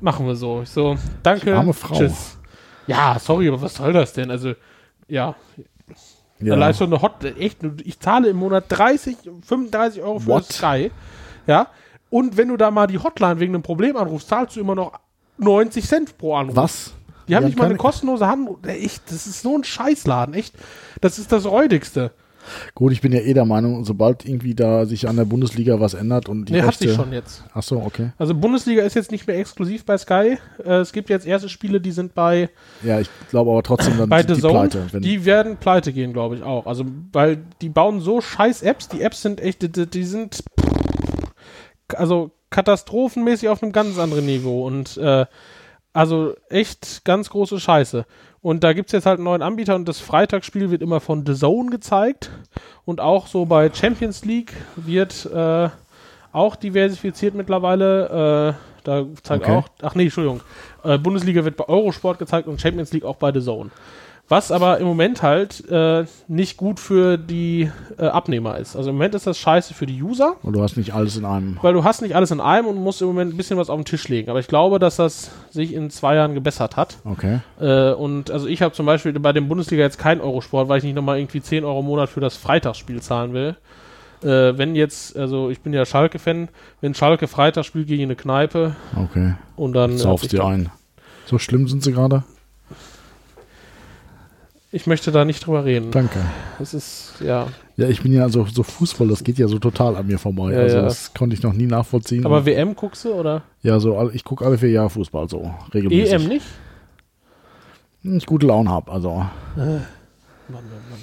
Speaker 1: Machen wir so. Ich so, danke.
Speaker 2: arme Frau.
Speaker 1: Tschüss. Ja, sorry, aber was soll das denn? Also, ja,
Speaker 2: Ja.
Speaker 1: Allein schon eine Hot, echt, ich zahle im Monat 30, 35 Euro für
Speaker 2: What?
Speaker 1: Sky. Ja. Und wenn du da mal die Hotline wegen einem Problem anrufst, zahlst du immer noch 90 Cent pro Anruf.
Speaker 2: Was?
Speaker 1: Die haben
Speaker 2: Die
Speaker 1: nicht mal eine kostenlose Hand. Echt, das ist so ein Scheißladen, echt. Das ist das Räudigste.
Speaker 2: Gut, ich bin ja eh der Meinung, sobald irgendwie da sich an der Bundesliga was ändert und die
Speaker 1: Nee, hat sich
Speaker 2: Rechte-
Speaker 1: schon jetzt.
Speaker 2: Ach so, okay.
Speaker 1: Also Bundesliga ist jetzt nicht mehr exklusiv bei Sky. Äh, es gibt jetzt erste Spiele, die sind bei,
Speaker 2: Ja, ich glaube aber trotzdem dann
Speaker 1: bei
Speaker 2: sind
Speaker 1: The
Speaker 2: die
Speaker 1: Zone.
Speaker 2: pleite.
Speaker 1: Die werden pleite gehen, glaube ich auch. Also, weil die bauen so scheiß Apps. Die Apps sind echt, die, die sind also katastrophenmäßig auf einem ganz anderen Niveau. Und äh, also echt ganz große Scheiße. Und da gibt es jetzt halt einen neuen Anbieter und das Freitagsspiel wird immer von The Zone gezeigt. Und auch so bei Champions League wird äh, auch diversifiziert mittlerweile. Äh, da zeigt
Speaker 2: Okay.
Speaker 1: auch, ach nee, Entschuldigung. Äh, Bundesliga wird bei Eurosport gezeigt und Champions League auch bei The Zone. Was aber im Moment halt äh, nicht gut für die äh, Abnehmer ist. Also im Moment ist das scheiße für die User,
Speaker 2: und du hast nicht alles in einem.
Speaker 1: weil du hast nicht alles in einem und musst im Moment ein bisschen was auf den Tisch legen. Aber ich glaube, dass das sich in zwei Jahren gebessert hat.
Speaker 2: Okay.
Speaker 1: Äh, und also ich habe zum Beispiel bei dem Bundesliga jetzt kein Eurosport, weil ich nicht nochmal irgendwie 10 Euro im Monat für das Freitagsspiel zahlen will. Äh, wenn jetzt, also ich bin ja Schalke-Fan, wenn Schalke Freitag spielt gegen eine Kneipe
Speaker 2: Okay.
Speaker 1: und dann.
Speaker 2: Saufst dir ein. So schlimm sind sie gerade?
Speaker 1: Ich möchte da nicht drüber reden.
Speaker 2: Danke.
Speaker 1: Das ist, ja.
Speaker 2: Ja, ich bin ja so, so Fußball, das geht ja so total an mir vorbei.
Speaker 1: Ja,
Speaker 2: also
Speaker 1: ja.
Speaker 2: das konnte ich noch nie nachvollziehen.
Speaker 1: Aber WM guckst du oder?
Speaker 2: ja, so ich gucke alle vier Jahre Fußball so regelmäßig.
Speaker 1: EM nicht?
Speaker 2: Wenn ich gute Laune habe. Also
Speaker 1: Mann, Mann, Mann.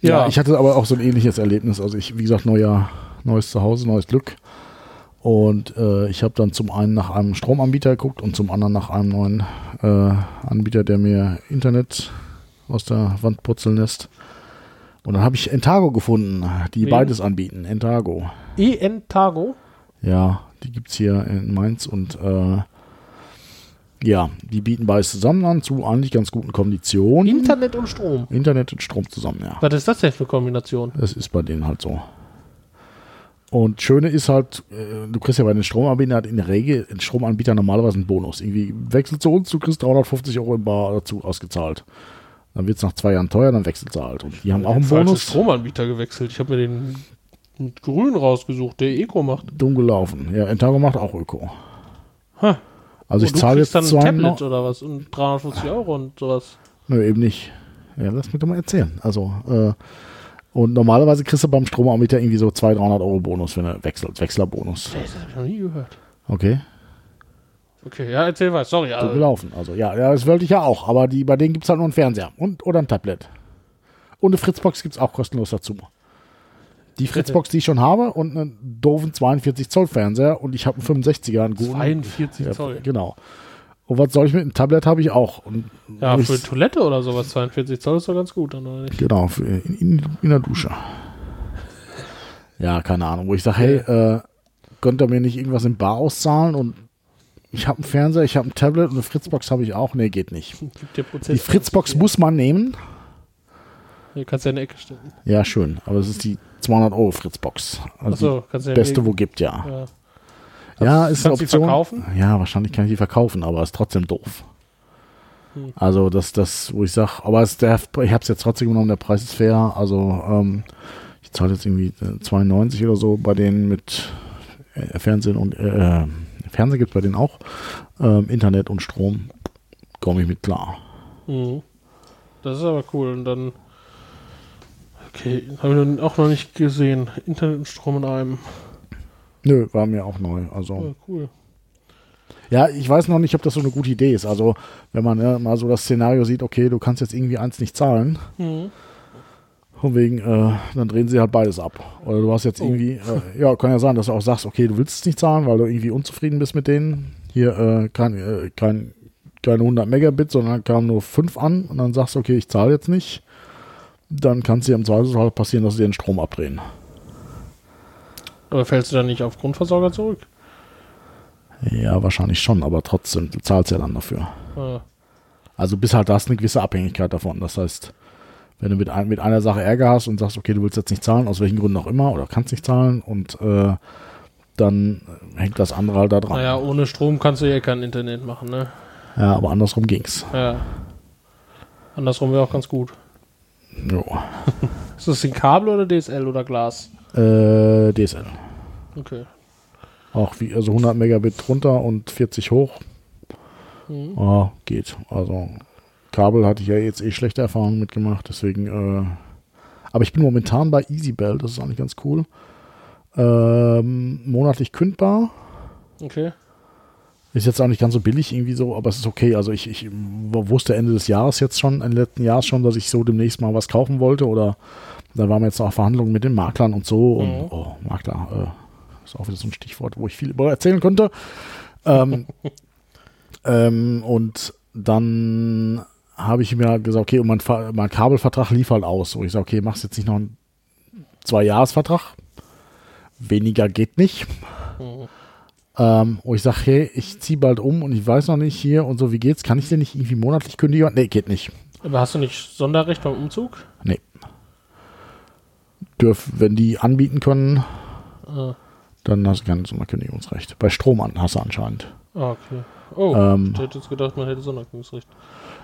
Speaker 2: ja.
Speaker 1: Ja,
Speaker 2: ich hatte aber auch so ein ähnliches Erlebnis. Also ich, wie gesagt, neuer, neues Zuhause, neues Glück. Und äh, ich habe dann zum einen nach einem Stromanbieter geguckt und zum anderen nach einem neuen äh, Anbieter, der mir Internet aus der Wand putzeln lässt. Und dann habe ich Entago gefunden, die
Speaker 1: Wen?
Speaker 2: beides anbieten. Entago.
Speaker 1: EN Tago?
Speaker 2: Ja, die gibt es hier in Mainz und äh, ja, die bieten beides zusammen an zu eigentlich ganz guten Konditionen.
Speaker 1: Internet und Strom.
Speaker 2: Internet und Strom zusammen, ja.
Speaker 1: Was ist das denn für eine Kombination?
Speaker 2: Das ist bei denen halt so. Und Schöne ist halt, äh, du kriegst ja bei den Stromanbietern halt in der Regel, ein Stromanbieter normalerweise einen Bonus. Irgendwie wechselt zu uns, du kriegst 350 Euro im Bar dazu ausgezahlt. Dann wird es nach zwei Jahren teuer, dann wechselt sie halt. Und die haben auch einen Bonus.
Speaker 1: Stromanbieter gewechselt. Ich habe mir den mit grün rausgesucht, der Eco macht.
Speaker 2: Dumm gelaufen. Ja, Entago macht auch Öko.
Speaker 1: Ha.
Speaker 2: Also ich
Speaker 1: du
Speaker 2: zahle jetzt
Speaker 1: dann ein Tablet oder was und 350 Euro und sowas.
Speaker 2: Nö, eben nicht. Ja, lass mich doch mal erzählen. Also, äh, und normalerweise kriegst du beim Stromanbieter irgendwie so 200, 300 Euro Bonus, wenn er wechselt. Wechslerbonus.
Speaker 1: Das habe ich noch nie gehört.
Speaker 2: Okay,
Speaker 1: Okay, ja, erzähl was. Sorry.
Speaker 2: so
Speaker 1: Also,
Speaker 2: gelaufen. Also ja, ja, das wollte ich ja auch. Aber die, bei denen gibt es halt nur einen Fernseher und oder ein Tablet. Und eine Fritzbox gibt es auch kostenlos dazu. Die Fritzbox, die ich schon habe und einen doofen 42 Zoll Fernseher und ich habe einen 65er, einen guten.
Speaker 1: 42
Speaker 2: Ja,
Speaker 1: Zoll.
Speaker 2: Genau. Und was soll ich mit einem Tablet habe ich auch. Und
Speaker 1: Ja, für
Speaker 2: ich's-
Speaker 1: Toilette oder sowas 42 Zoll ist doch ganz gut, dann, oder nicht?
Speaker 2: Genau, für in, in, in der Dusche. Ja, keine Ahnung, wo ich sage, hey, äh, könnt ihr mir nicht irgendwas im Bar auszahlen und ich habe einen Fernseher, ich habe ein Tablet und eine Fritzbox habe ich auch. Nee, geht nicht. Die Fritzbox muss man nehmen.
Speaker 1: Hier kannst du ja in die Ecke stellen.
Speaker 2: Ja, schön, aber es ist die 200 Euro Fritzbox. Also
Speaker 1: du
Speaker 2: die beste, wo gibt, ja.
Speaker 1: Ja.
Speaker 2: Ja, ist eine
Speaker 1: du die
Speaker 2: Option.
Speaker 1: verkaufen?
Speaker 2: Ja, wahrscheinlich kann ich die verkaufen, aber ist trotzdem doof.
Speaker 1: Hm.
Speaker 2: Also das, das, wo ich sage, aber es, der, ich habe es jetzt trotzdem genommen, der Preis ist fair. Also ähm, ich zahle jetzt irgendwie äh, 92 oder so bei denen mit äh, Fernsehen und äh, Fernsehen gibt es bei denen auch. Ähm, Internet und Strom komme ich mit klar.
Speaker 1: Mhm. Das ist aber cool. Und dann. Okay, habe ich noch- auch noch nicht gesehen. Internet und Strom in einem.
Speaker 2: Nö, war mir auch neu. Also
Speaker 1: Ja, cool.
Speaker 2: Ja, ich weiß noch nicht, ob das so eine gute Idee ist. Also, wenn man ja, mal so das Szenario sieht, okay, du kannst jetzt irgendwie eins nicht zahlen,
Speaker 1: Mhm.
Speaker 2: Von wegen, äh, dann drehen sie halt beides ab. Oder du hast jetzt
Speaker 1: Oh.
Speaker 2: irgendwie, äh, ja, kann ja sein, dass du auch sagst, okay, du willst es nicht zahlen, weil du irgendwie unzufrieden bist mit denen. Hier äh, kein, äh, kein, keine 100 Megabit, sondern kamen nur 5 an und dann sagst du, okay, ich zahle jetzt nicht. Dann kann es dir im Zweifelsfall passieren, dass sie den Strom abdrehen.
Speaker 1: Aber fällst du dann nicht auf Grundversorger zurück?
Speaker 2: Ja, wahrscheinlich schon, aber trotzdem, du zahlst ja dann dafür.
Speaker 1: Ah,
Speaker 2: Also bis halt, da hast eine gewisse Abhängigkeit davon. Das heißt, wenn du mit, ein, mit einer Sache Ärger hast und sagst, okay, du willst jetzt nicht zahlen, aus welchen Gründen auch immer, oder kannst nicht zahlen, und äh, dann hängt das andere halt da dran.
Speaker 1: naja, ohne Strom kannst du ja kein Internet machen, ne?
Speaker 2: Ja, aber andersrum ging's.
Speaker 1: Ja. Andersrum wäre auch ganz gut.
Speaker 2: Jo.
Speaker 1: Ist das ein Kabel oder DSL oder Glas?
Speaker 2: Äh, DSL.
Speaker 1: Okay.
Speaker 2: Auch wie, also 100 Megabit runter und 40 hoch.
Speaker 1: Mhm.
Speaker 2: Ah, geht. Also Kabel hatte ich ja jetzt eh schlechte Erfahrungen mitgemacht, deswegen. Äh, aber ich bin momentan bei EasyBell, das ist eigentlich ganz cool. Ähm, monatlich kündbar.
Speaker 1: Okay.
Speaker 2: Ist jetzt auch nicht ganz so billig irgendwie so, aber es ist okay. Also ich, ich wusste Ende des Jahres jetzt schon, Ende letzten Jahres schon, dass ich so demnächst mal was kaufen wollte oder da waren wir jetzt noch Verhandlungen mit den Maklern und so und
Speaker 1: Mhm.
Speaker 2: oh, Makler, äh, ist auch wieder so ein Stichwort, wo ich viel über erzählen könnte. Ähm, ähm, und dann habe ich mir halt gesagt, okay, und mein, mein Kabelvertrag lief halt aus. Wo ich sage, okay, machst jetzt nicht noch einen Zwei-Jahres-Vertrag. Weniger geht nicht.
Speaker 1: Mhm.
Speaker 2: Ähm, wo ich sage, hey, ich ziehe bald um und ich weiß noch nicht hier und so, wie geht's? Kann ich denn nicht irgendwie monatlich kündigen? Nee, geht nicht.
Speaker 1: Aber hast du nicht Sonderrecht beim Umzug?
Speaker 2: Nee. Dürf, wenn die anbieten können,
Speaker 1: Ah,
Speaker 2: dann hast du kein Sonderkündigungsrecht. Bei Strom an, hast du anscheinend.
Speaker 1: ah, okay. Oh,
Speaker 2: Ähm.
Speaker 1: ich hätte jetzt gedacht, man hätte Sonderkündigungsrecht.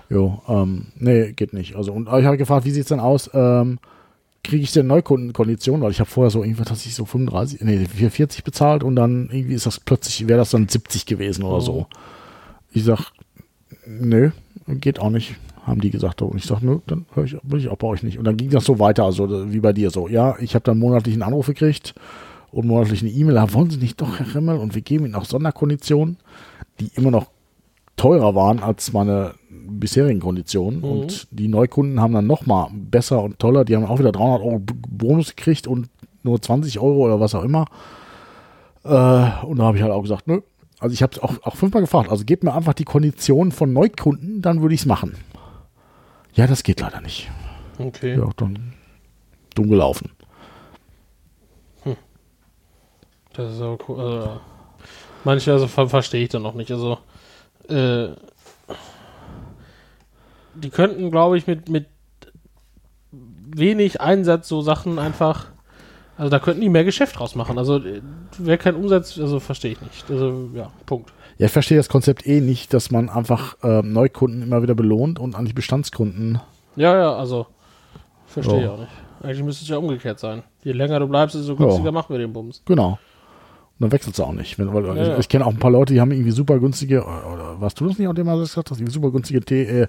Speaker 2: Jo, ähm, nee, geht nicht. Also, und ich habe gefragt, wie sieht's denn aus? Ähm, kriege ich denn Neukundenkonditionen? Weil ich habe vorher so irgendwie, dass ich so 35, nee, 40 bezahlt und dann irgendwie ist das plötzlich, wäre das dann 70 gewesen oder
Speaker 1: Oh.
Speaker 2: so. Ich sag, nö, geht auch nicht, haben die gesagt. Und ich sag, nö, dann höre ich, will ich auch bei euch nicht. Und dann ging das so weiter, also wie bei dir so. Ja, ich habe dann monatlichen Anruf gekriegt und monatlich eine E-Mail. Da wollen Sie nicht doch, Herr Rimmel, und wir geben Ihnen auch Sonderkonditionen, die immer noch teurer waren als meine bisherigen Konditionen.
Speaker 1: Mhm.
Speaker 2: Und die Neukunden haben dann nochmal besser und toller. Die haben auch wieder 300 Euro Bonus gekriegt und nur 20 Euro oder was auch immer. Äh, und da habe ich halt auch gesagt, nö. Also ich habe es auch, auch fünfmal gefragt. Also gebt mir einfach die Konditionen von Neukunden, dann würde ich es machen. Ja, das geht leider nicht.
Speaker 1: Okay.
Speaker 2: Ja, dann dumm gelaufen.
Speaker 1: Das ist aber cool. Also, manche also ver verstehe ich dann noch nicht. Also, äh, die könnten, glaube ich, mit, mit wenig Einsatz so Sachen einfach. Also da könnten die mehr Geschäft draus machen. Also äh, wäre kein Umsatz, also verstehe ich nicht. Also ja, Punkt.
Speaker 2: Ja, ich verstehe das Konzept eh nicht, dass man einfach ähm, Neukunden immer wieder belohnt und an die Bestandskunden.
Speaker 1: Ja, ja, also verstehe ich auch nicht. Eigentlich müsste es ja umgekehrt sein. Je länger du bleibst, desto günstiger machen wir den Bums.
Speaker 2: Genau. Und dann wechselt es auch nicht. Wenn, weil,
Speaker 1: Ja,
Speaker 2: ich
Speaker 1: ja.
Speaker 2: ich kenne auch ein paar Leute, die haben irgendwie super günstige, oder warst du das nicht, auch dem mal gesagt hast, die super günstige Te äh,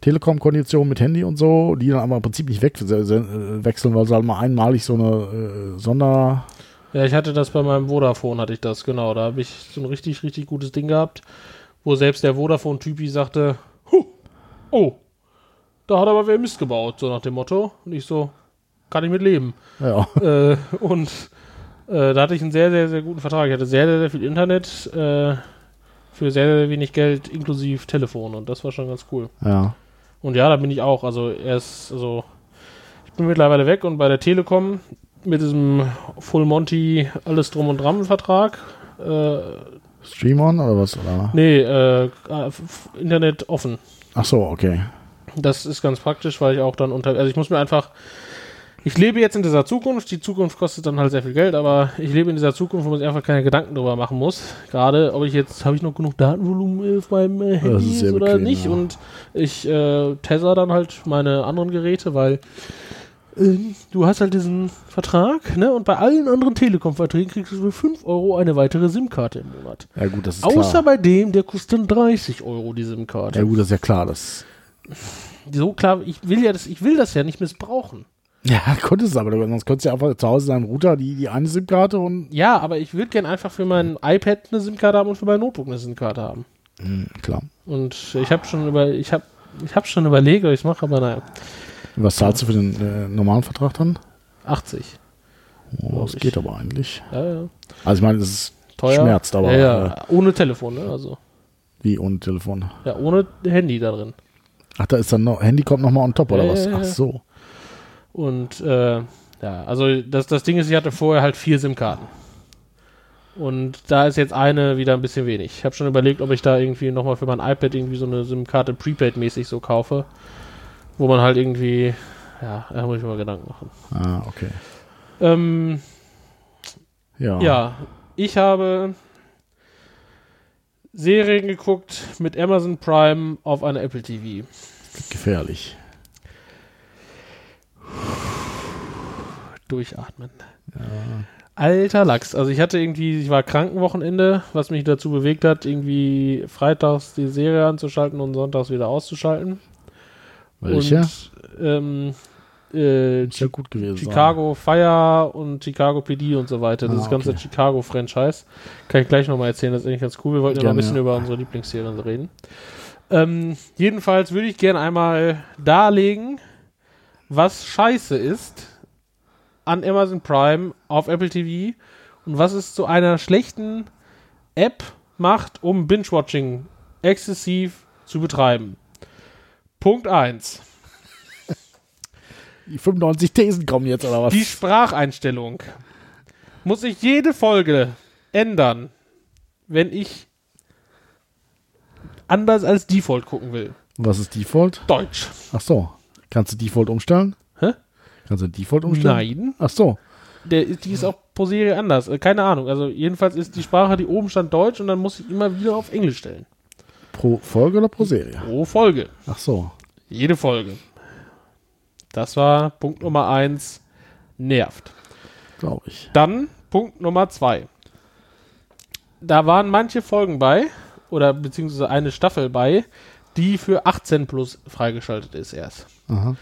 Speaker 2: Telekom-Konditionen mit Handy und so, die dann aber im Prinzip nicht äh, wechseln, weil sie halt mal einmalig so eine äh, Sonder,
Speaker 1: Ja, ich hatte das bei meinem Vodafone, hatte ich das, genau. Da habe ich so ein richtig, richtig gutes Ding gehabt, wo selbst der Vodafone-Typi sagte, huh, oh, da hat aber wer Mist gebaut, so nach dem Motto. Und ich so, kann ich mit leben.
Speaker 2: Ja.
Speaker 1: äh, und äh, da hatte ich einen sehr, sehr, sehr guten Vertrag. Ich hatte sehr, sehr, sehr viel Internet äh, für sehr, sehr wenig Geld inklusive Telefon und das war schon ganz cool.
Speaker 2: Ja.
Speaker 1: Und ja, da bin ich auch. Also erst, also ich bin mittlerweile weg und bei der Telekom mit diesem Full Monty alles drum und dran Vertrag. Äh,
Speaker 2: Stream on oder was? Oder?
Speaker 1: nee, äh, Internet offen.
Speaker 2: Ach so, okay.
Speaker 1: Das ist ganz praktisch, weil ich auch dann unter. Also ich muss mir einfach. Ich lebe jetzt in dieser Zukunft. Die Zukunft kostet dann halt sehr viel Geld, aber ich lebe in dieser Zukunft, wo man sich einfach keine Gedanken drüber machen muss. Gerade, ob ich jetzt, habe ich noch genug Datenvolumen auf meinem äh, Handy oder
Speaker 2: bequem,
Speaker 1: nicht?
Speaker 2: ja.
Speaker 1: Und ich äh, tether dann halt meine anderen Geräte, weil äh, du hast halt diesen Vertrag, ne? Und bei allen anderen Telekom-Verträgen kriegst du für 5 Euro eine weitere SIM-Karte im Monat.
Speaker 2: Ja gut, das ist
Speaker 1: Außer
Speaker 2: klar.
Speaker 1: bei dem, der kostet dann 30 Euro die SIM-Karte
Speaker 2: Ja gut, das ist ja klar. Das
Speaker 1: so klar, ich will ja das, ich will das ja nicht missbrauchen.
Speaker 2: Ja, konntest du aber, sonst könntest du ja einfach zu Hause deinen Router, die, die eine SIM-Karte und
Speaker 1: Ja, aber ich würde gern einfach für mein iPad eine SIM-Karte haben und für mein Notebook eine SIM-Karte haben.
Speaker 2: Hm, klar.
Speaker 1: Und ich habe schon über, ich habe, ich habe schon überlegt, ob ich es mache, aber naja,
Speaker 2: Was zahlst du für den äh, normalen Vertrag dann?
Speaker 1: 80.
Speaker 2: Oh, das
Speaker 1: ich.
Speaker 2: geht aber eigentlich.
Speaker 1: Ja, ja.
Speaker 2: Also ich meine, das ist
Speaker 1: Teuer.
Speaker 2: schmerzt, aber
Speaker 1: ja, ja.
Speaker 2: Äh,
Speaker 1: ohne Telefon, ne? Also
Speaker 2: wie ohne Telefon.
Speaker 1: ja, ohne Handy da drin.
Speaker 2: Ach, da ist dann noch, Handy kommt nochmal on top, oder was? Ach so.
Speaker 1: Und äh, ja, also das, das Ding ist, ich hatte vorher halt vier SIM-Karten. Und da ist jetzt eine wieder ein bisschen wenig. Ich habe schon überlegt, ob ich da irgendwie nochmal für mein iPad irgendwie so eine SIM-Karte Prepaid-mäßig so kaufe, wo man halt irgendwie, ja, da muss ich mir mal Gedanken machen.
Speaker 2: Ah, okay.
Speaker 1: Ähm,
Speaker 2: Ja.
Speaker 1: ja, ich habe Serien geguckt mit Amazon Prime auf einer Apple TV.
Speaker 2: Gefährlich.
Speaker 1: Durchatmen. Alter Lachs. Also ich hatte irgendwie, ich war Krankenwochenende, was mich dazu bewegt hat, irgendwie freitags die Serie anzuschalten und sonntags wieder auszuschalten.
Speaker 2: Welche?
Speaker 1: Und ähm, äh,
Speaker 2: Ist ja gut gewesen.
Speaker 1: Chicago Fire und Chicago PD und so weiter. Das
Speaker 2: Ah,
Speaker 1: ganze
Speaker 2: okay.
Speaker 1: Chicago-Franchise. Kann ich gleich nochmal erzählen, das ist eigentlich ganz cool. Wir wollten ja noch ein bisschen
Speaker 2: ja.
Speaker 1: über unsere Lieblingsserien reden. Ähm, jedenfalls würde ich gerne einmal darlegen, was scheiße ist an Amazon Prime auf Apple TV und was es zu einer schlechten App macht, um Binge-Watching exzessiv zu betreiben. Punkt 1.
Speaker 2: Die 95 Thesen kommen jetzt, oder was?
Speaker 1: Die Spracheinstellung muss ich jede Folge ändern, wenn ich anders als Default gucken will.
Speaker 2: Was ist Default?
Speaker 1: Deutsch.
Speaker 2: Ach so. Kannst du Default umstellen?
Speaker 1: Hä?
Speaker 2: Kannst du Default umstellen?
Speaker 1: Nein.
Speaker 2: Ach so.
Speaker 1: Der, die ist auch pro Serie anders. Äh, Keine Ahnung. Also jedenfalls ist die Sprache, die oben stand, Deutsch und dann muss ich immer wieder auf Englisch stellen.
Speaker 2: Pro Folge oder pro Serie?
Speaker 1: Pro Folge.
Speaker 2: Ach so.
Speaker 1: Jede Folge. Das war Punkt Nummer eins. Nervt.
Speaker 2: Glaube ich.
Speaker 1: Dann Punkt Nummer zwei. Da waren manche Folgen bei, oder beziehungsweise eine Staffel bei, die für 18 plus freigeschaltet ist erst.
Speaker 2: Aha.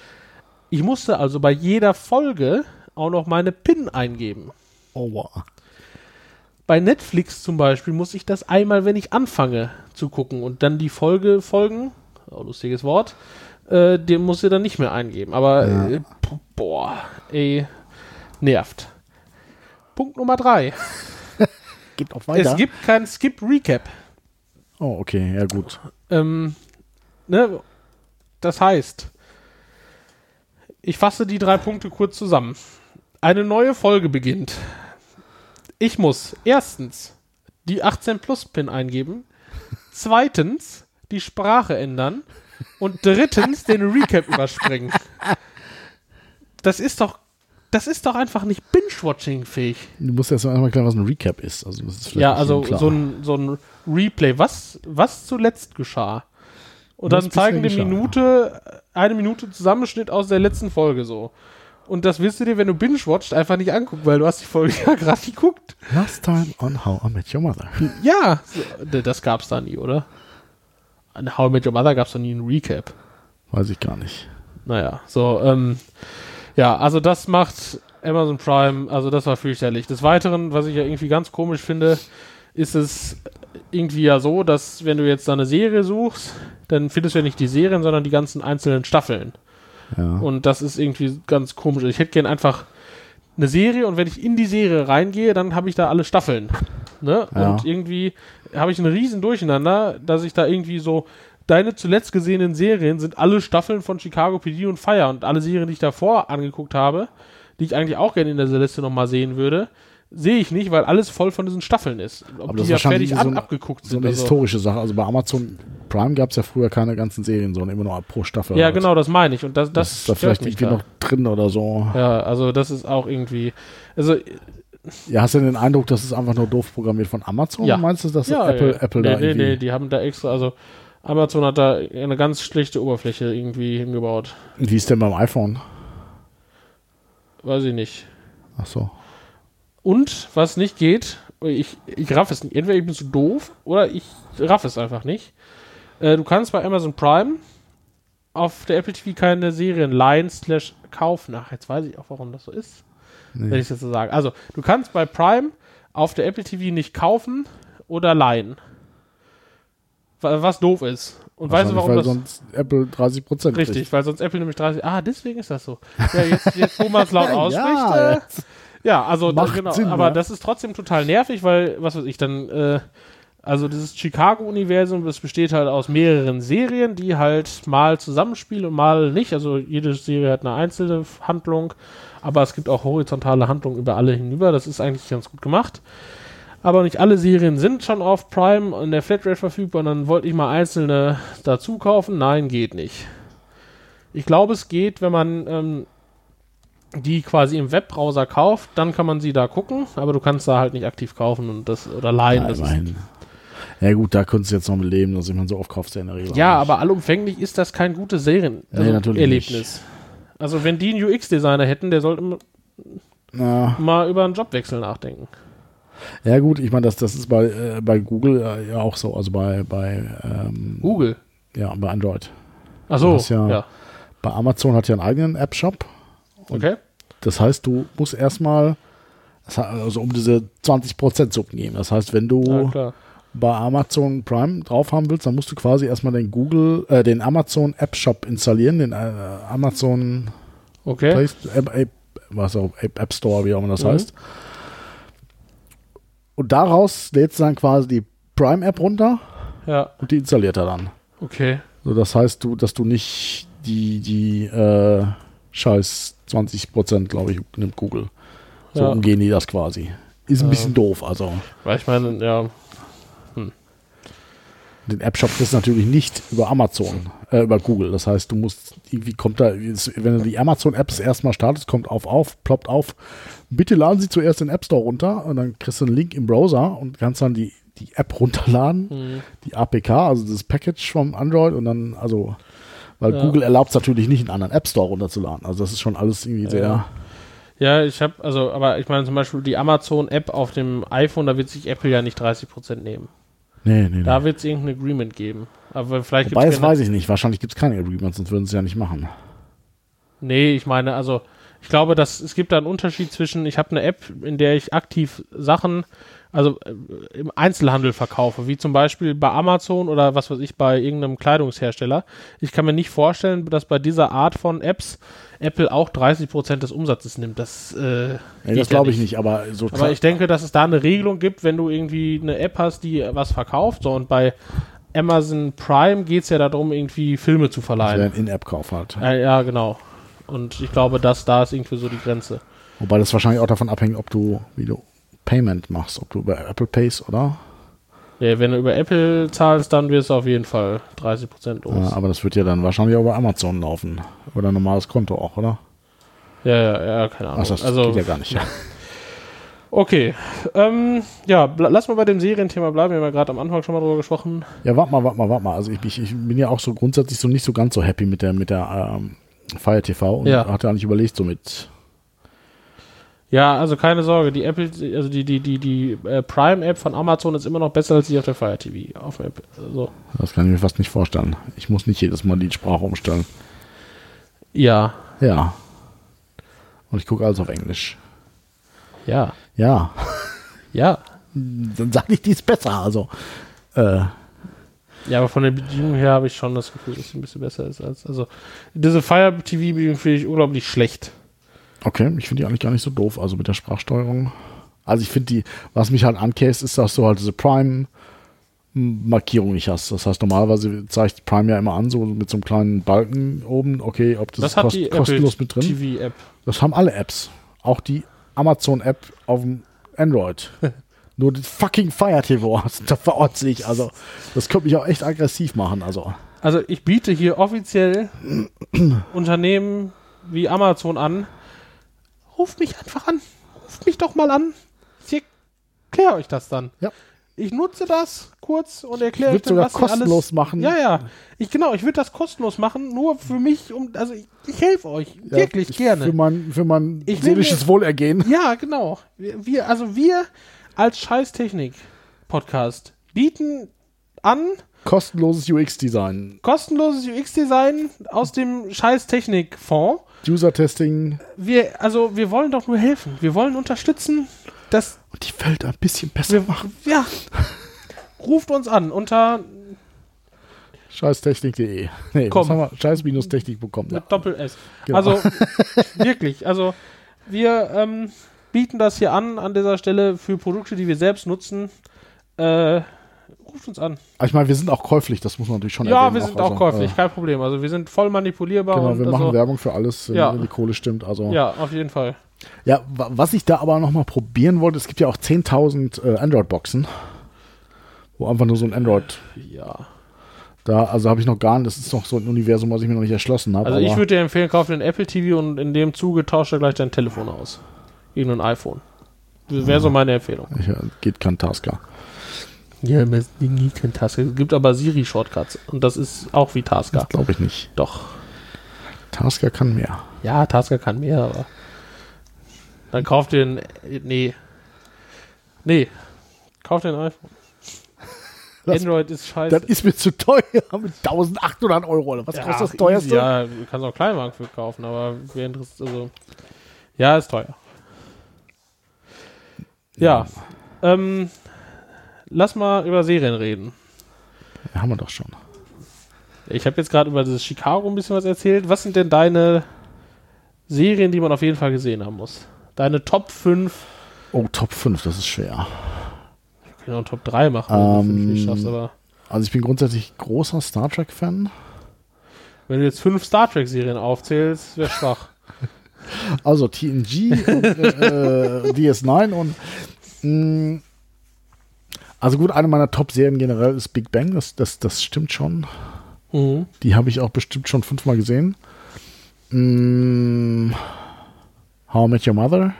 Speaker 1: Ich musste also bei jeder Folge auch noch meine PIN eingeben.
Speaker 2: Oh, wow.
Speaker 1: Bei Netflix zum Beispiel muss ich das einmal, wenn ich anfange zu gucken und dann die Folge folgen, oh, lustiges Wort, äh, den muss ich dann nicht mehr eingeben. Aber
Speaker 2: Ja.
Speaker 1: äh, boah, ey, nervt. Punkt Nummer drei.
Speaker 2: Geht auch weiter.
Speaker 1: Es gibt kein Skip Recap.
Speaker 2: oh, okay. Ja, gut.
Speaker 1: Ähm, ne? Das heißt, ich fasse die drei Punkte kurz zusammen. Eine neue Folge beginnt. Ich muss erstens die 18 Plus Pin eingeben, zweitens die Sprache ändern und drittens den Recap überspringen. Das ist doch, das ist doch einfach nicht Binge-Watching fähig.
Speaker 2: Du musst erst mal einmal klar, was ein Recap ist. Also, das ist vielleicht
Speaker 1: Ja, also so ein, so ein Replay, was, was zuletzt geschah. Und dann zeigen die. Minute, eine Minute Zusammenschnitt aus der letzten Folge so. Und das wirst du dir, wenn du binge-watcht, einfach nicht angucken, weil du hast die Folge ja gerade geguckt.
Speaker 2: Last time on How I Met Your Mother.
Speaker 1: Ja, das gab's da nie, oder? An How I Met Your Mother gab's da nie einen Recap.
Speaker 2: Weiß ich gar nicht.
Speaker 1: Naja, so, ähm, ja, also das macht Amazon Prime, also das war fürchterlich. Des Weiteren, was ich ja irgendwie ganz komisch finde, ist es irgendwie ja so, dass wenn du jetzt da eine Serie suchst, dann findest du ja nicht die Serien, sondern die ganzen einzelnen Staffeln.
Speaker 2: Ja.
Speaker 1: Und das ist irgendwie ganz komisch. Ich hätte gern einfach eine Serie und wenn ich in die Serie reingehe, dann habe ich da alle Staffeln. Ne?
Speaker 2: Ja.
Speaker 1: Und irgendwie habe ich einen riesen Durcheinander, dass ich da irgendwie so deine zuletzt gesehenen Serien sind alle Staffeln von Chicago PD und Fire und alle Serien, die ich davor angeguckt habe, die ich eigentlich auch gerne in dieser Liste nochmal sehen würde, sehe ich nicht, weil alles voll von diesen Staffeln ist. Ob
Speaker 2: Aber
Speaker 1: die
Speaker 2: das ist
Speaker 1: ja fertig
Speaker 2: so
Speaker 1: ab,
Speaker 2: eine-
Speaker 1: abgeguckt
Speaker 2: So
Speaker 1: sind.
Speaker 2: eine
Speaker 1: also.
Speaker 2: historische Sache. Also bei Amazon Prime gab es ja früher keine ganzen Serien, sondern immer nur pro Staffel.
Speaker 1: Ja,
Speaker 2: halt.
Speaker 1: genau, das meine ich. Und das,
Speaker 2: Das,
Speaker 1: das,
Speaker 2: ist da vielleicht irgendwie
Speaker 1: da.
Speaker 2: noch drin oder so.
Speaker 1: Ja, also das ist auch irgendwie. Also
Speaker 2: Ja, hast du den Eindruck, das ist einfach nur doof programmiert von Amazon?
Speaker 1: Ja.
Speaker 2: Meinst du, dass
Speaker 1: ja,
Speaker 2: Apple,
Speaker 1: ja.
Speaker 2: Apple
Speaker 1: nee,
Speaker 2: da
Speaker 1: nee,
Speaker 2: irgendwie...
Speaker 1: nee, die haben da extra, also Amazon hat da eine ganz schlechte Oberfläche irgendwie hingebaut.
Speaker 2: Wie ist denn beim iPhone?
Speaker 1: Weiß ich nicht.
Speaker 2: Ach so.
Speaker 1: Und was nicht geht, ich, ich raff es nicht. Entweder ich bin zu doof oder ich raff es einfach nicht. Äh, du kannst bei Amazon Prime auf der Apple TV keine Serien leihen slash kaufen. Ach, jetzt weiß ich auch, warum das so ist. Wenn ich das so sage. Also, du kannst bei Prime auf der Apple TV nicht kaufen oder leihen. Wa- Was doof ist. Und weißt du, warum
Speaker 2: weil
Speaker 1: das
Speaker 2: sonst Apple 30 Prozent
Speaker 1: Richtig, weil sonst Apple nämlich 30. Ah, deswegen ist das so. Ja, jetzt, jetzt wo man es laut ausspricht.
Speaker 2: Ja,
Speaker 1: äh, ja, also
Speaker 2: Macht
Speaker 1: genau.
Speaker 2: Sinn,
Speaker 1: aber
Speaker 2: ja.
Speaker 1: das ist trotzdem total nervig, weil, was weiß ich, dann, äh, also dieses Chicago-Universum, das besteht halt aus mehreren Serien, die halt mal zusammenspielen und mal nicht. Also jede Serie hat eine einzelne Handlung, aber es gibt auch horizontale Handlungen über alle hinüber. Das ist eigentlich ganz gut gemacht. Aber nicht alle Serien sind schon auf Prime und der Flatrate verfügbar und dann wollte ich mal einzelne dazu kaufen. Nein, geht nicht. Ich glaube, es geht, wenn man ähm, die quasi im Webbrowser kauft, dann kann man sie da gucken, aber du kannst da halt nicht aktiv kaufen und das oder leihen.
Speaker 2: Ja,
Speaker 1: das ist.
Speaker 2: Ja gut, da könntest du jetzt noch mit leben, dass ich man so oft kaufst ja in der Regel.
Speaker 1: ja, aber allumfänglich ist das kein gutes Serien
Speaker 2: Nee,
Speaker 1: also Erlebnis. Also wenn die einen UX-Designer hätten, der sollte
Speaker 2: Na,
Speaker 1: mal über einen Jobwechsel nachdenken.
Speaker 2: ja gut, ich meine, das, das ist bei, äh, bei Google äh, ja auch so, also bei, bei, ähm,
Speaker 1: Google.
Speaker 2: ja, bei Android.
Speaker 1: Achso,
Speaker 2: hast ja-
Speaker 1: ja.
Speaker 2: Bei Amazon hat ja einen eigenen App-Shop.
Speaker 1: Okay.
Speaker 2: Das heißt, du musst erstmal, also um diese 20% Suppen geben. Das heißt, wenn du
Speaker 1: Ja,
Speaker 2: bei Amazon Prime drauf haben willst, dann musst du quasi erstmal den Google, äh, den Amazon App Shop installieren, den äh, Amazon
Speaker 1: Okay.
Speaker 2: Play, App, App, was auch, App, App Store, wie auch immer das
Speaker 1: Mhm.
Speaker 2: heißt. Und daraus lädst du dann quasi die Prime App runter
Speaker 1: Ja,
Speaker 2: und die installiert er dann.
Speaker 1: okay.
Speaker 2: So, das heißt, du, dass du nicht die, die äh, scheiß 20%, glaube ich, nimmt Google. So
Speaker 1: Ja.
Speaker 2: umgehen die das quasi. Ist ein bisschen doof, also.
Speaker 1: Weil ich meine, ja,
Speaker 2: Den App-Shop kriegst du natürlich nicht über Amazon, äh, über Google. Das heißt, du musst, irgendwie kommt da, wenn du die Amazon-Apps erstmal startest, kommt auf, auf, ploppt auf, bitte laden Sie zuerst den App Store runter und dann kriegst du einen Link im Browser und kannst dann die, die App runterladen,
Speaker 1: hm,
Speaker 2: die APK, also das Package vom Android und dann, also, weil
Speaker 1: Ja.
Speaker 2: Google erlaubt es natürlich nicht, einen anderen App Store runterzuladen. Also das ist schon alles irgendwie sehr,
Speaker 1: Ja, ich habe, also, aber ich meine zum Beispiel die Amazon-App auf dem iPhone, da wird sich Apple ja nicht 30% nehmen.
Speaker 2: nee, nee, nee.
Speaker 1: Da wird es irgendein Agreement geben. Aber vielleicht
Speaker 2: Wobei, das weiß ich nicht. Wahrscheinlich gibt es keine Agreements, sonst würden sie es ja nicht machen.
Speaker 1: Nee, ich meine, also, ich glaube, dass es gibt da einen Unterschied zwischen, ich habe eine App, in der ich aktiv Sachen, also äh, im Einzelhandel verkaufe, wie zum Beispiel bei Amazon oder was weiß ich, bei irgendeinem Kleidungshersteller. Ich kann mir nicht vorstellen, dass bei dieser Art von Apps Apple auch 30% des Umsatzes nimmt. Das, äh, geht
Speaker 2: das
Speaker 1: ja
Speaker 2: glaube ich nicht, aber so
Speaker 1: Aber ich denke, dass es da eine Regelung gibt, wenn du irgendwie eine App hast, die was verkauft. So, und bei Amazon Prime geht es ja darum, irgendwie Filme zu verleihen.
Speaker 2: wäre ein In-App-Kauf halt.
Speaker 1: Ja, ja, genau. Und ich glaube, dass da ist irgendwie so die Grenze.
Speaker 2: Wobei das wahrscheinlich auch davon abhängt, ob du, wie du Payment machst, ob du über Apple Pays oder.
Speaker 1: Ja, wenn du über Apple zahlst, dann wirst du auf jeden Fall 30% los.
Speaker 2: Ja, aber das wird ja dann wahrscheinlich auch über Amazon laufen. Oder ein normales Konto auch, oder?
Speaker 1: Ja, ja, ja, keine Ahnung.
Speaker 2: Ach, das
Speaker 1: also,
Speaker 2: geht ja gar nicht.
Speaker 1: okay. Ähm, ja, lass mal bei dem Serienthema bleiben. Wir haben ja gerade am Anfang schon mal drüber gesprochen.
Speaker 2: Ja, warte mal, warte mal, warte mal. Also ich, ich, ich bin ja auch so grundsätzlich so nicht so ganz so happy mit der, mit der ähm, Fire TV und
Speaker 1: Ja.
Speaker 2: hatte eigentlich überlegt, so mit.
Speaker 1: Ja, also keine Sorge, die Apple, also die, die, die, die äh, Prime-App von Amazon ist immer noch besser als die auf der Fire TV. Auf dem App. Also,
Speaker 2: Das kann ich mir fast nicht vorstellen. Ich muss nicht jedes Mal die Sprache umstellen.
Speaker 1: ja.
Speaker 2: Ja. Und ich gucke alles auf Englisch.
Speaker 1: Ja.
Speaker 2: Ja,
Speaker 1: Ja.
Speaker 2: dann sage ich dies besser. Also, äh,
Speaker 1: Ja, aber von der Bedienung her habe ich schon das Gefühl, dass sie ein bisschen besser ist als. Also, diese Fire TV-Bedienung finde ich unglaublich schlecht.
Speaker 2: Okay, ich finde die eigentlich gar nicht so doof. Also mit der Sprachsteuerung. Also ich finde die, was mich halt ankäst, ist, dass du halt diese Prime-Markierung nicht hast. Das heißt, normalerweise zeigt Prime ja immer an, so mit so einem kleinen Balken oben, okay, ob das,
Speaker 1: Das hat
Speaker 2: kost,
Speaker 1: die
Speaker 2: kostenlos
Speaker 1: Apple
Speaker 2: mit drin.
Speaker 1: TV-App.
Speaker 2: Das haben alle Apps. Auch die Amazon-App auf dem Android. Nur die fucking Fire TV hast. Da verortet sich. Also, das könnte mich auch echt aggressiv machen. Also,
Speaker 1: Also, ich biete hier offiziell Unternehmen wie Amazon an. Ruft mich einfach an. Ruft mich doch mal an. Ich erkläre euch das dann.
Speaker 2: Ja.
Speaker 1: Ich nutze das kurz und erkläre euch dann,
Speaker 2: sogar
Speaker 1: was ihr alles
Speaker 2: kostenlos machen.
Speaker 1: Ja, ja. Ich, genau, ich würde das kostenlos machen, nur für mich, um, also ich, ich helfe euch. wirklich
Speaker 2: ich-
Speaker 1: gerne.
Speaker 2: Für mein, für mein
Speaker 1: Ich will
Speaker 2: seelisches
Speaker 1: mir-
Speaker 2: Wohlergehen.
Speaker 1: Ja, genau. Wir, wir also wir als Scheißtechnik-Podcast bieten an
Speaker 2: Kostenloses UX-Design.
Speaker 1: kostenloses UX-Design aus dem Scheiß-Technik-Fonds.
Speaker 2: User-Testing.
Speaker 1: Wir, also wir wollen doch nur helfen. Wir wollen unterstützen, dass
Speaker 2: Und die Welt ein bisschen besser
Speaker 1: wir,
Speaker 2: machen.
Speaker 1: ja, ruft uns an unter
Speaker 2: Scheißtechnik.de. Nee,
Speaker 1: Komm.
Speaker 2: was haben wir? Scheiß-technik.com. Ja.
Speaker 1: mit Doppel S.
Speaker 2: Genau.
Speaker 1: Also wirklich, also wir ähm, bieten das hier an an dieser Stelle für Produkte, die wir selbst nutzen. Äh, ruft uns an.
Speaker 2: Aber ich meine, wir sind auch käuflich, das muss man natürlich schon
Speaker 1: Ja,
Speaker 2: erwähnen.
Speaker 1: wir sind
Speaker 2: also,
Speaker 1: auch käuflich,
Speaker 2: äh,
Speaker 1: kein Problem. Also wir sind voll manipulierbar.
Speaker 2: Genau, wir
Speaker 1: also,
Speaker 2: machen Werbung für alles, wenn,
Speaker 1: Ja.
Speaker 2: die Kohle stimmt. Also.
Speaker 1: Ja, auf jeden Fall.
Speaker 2: Ja, wa- was ich da aber nochmal probieren wollte, es gibt ja auch 10.000 äh, Android-Boxen, wo einfach nur so ein Android
Speaker 1: Ja.
Speaker 2: da, also habe ich noch gar nicht, das ist noch so ein Universum, was ich mir noch nicht erschlossen habe.
Speaker 1: Also ich würde dir empfehlen, kauf dir ein Apple TV und in dem Zuge tausche er gleich dein Telefon aus. Gegen ein iPhone. Das wäre so meine Empfehlung.
Speaker 2: Ich, geht kein Tasker.
Speaker 1: Ja, nie kein Tasker. Es gibt aber Siri-Shortcuts und das ist auch wie Tasker.
Speaker 2: Das glaube ich nicht.
Speaker 1: Doch.
Speaker 2: Tasker kann mehr.
Speaker 1: Ja, Tasker kann mehr, aber. Dann kauf dir ein. Nee. Nee. Kauf dir ein iPhone.
Speaker 2: Das-
Speaker 1: Android ist scheiße.
Speaker 2: Das ist mir zu teuer mit 1800 Euro. Oder was kostet das teuerste?
Speaker 1: Ja, du kannst auch Kleinwagen für kaufen, aber wer interessiert, also. Ja, ist teuer. Ja. Ähm, lass mal über Serien reden.
Speaker 2: Ja, haben wir doch schon.
Speaker 1: Ich habe jetzt gerade über dieses Chicago ein bisschen was erzählt. Was sind denn deine Serien, die man auf jeden Fall gesehen haben muss? Deine Top 5,
Speaker 2: Oh, Top 5, das ist schwer.
Speaker 1: ich kann auch Top 3 machen, wenn du
Speaker 2: Ähm,
Speaker 1: 5 nicht schaffst, aber
Speaker 2: Also ich bin grundsätzlich großer Star Trek-Fan.
Speaker 1: wenn du jetzt fünf Star Trek-Serien aufzählst, wäre schwach.
Speaker 2: Also TNG und äh, DS9 und mh, also gut, eine meiner Top-Serien generell ist Big Bang, das, das, das stimmt schon.
Speaker 1: Mhm.
Speaker 2: Die habe ich auch bestimmt schon fünfmal gesehen. Mm, How I Met Your Mother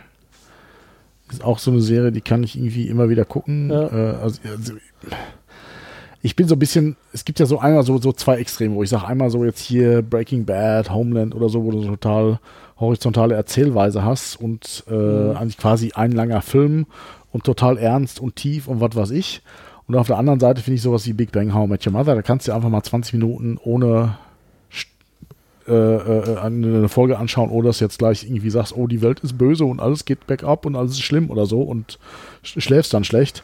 Speaker 2: ist auch so eine Serie, die kann ich irgendwie immer wieder gucken.
Speaker 1: Ja.
Speaker 2: Äh, also, also, ich bin so ein bisschen, es gibt ja so einmal so, so zwei Extreme, wo ich sage, einmal so jetzt hier Breaking Bad, Homeland oder so, wo du so total horizontale Erzählweise hast und äh, eigentlich quasi ein langer Film und total ernst und tief und was weiß ich. Und auf der anderen Seite finde ich sowas wie Big Bang How I Met Your Mother, da kannst du einfach mal 20 Minuten ohne äh, äh, eine Folge anschauen, ohne dass du jetzt gleich irgendwie sagst, oh, die Welt ist böse und alles geht bergab und alles ist schlimm oder so und sch schläfst dann schlecht.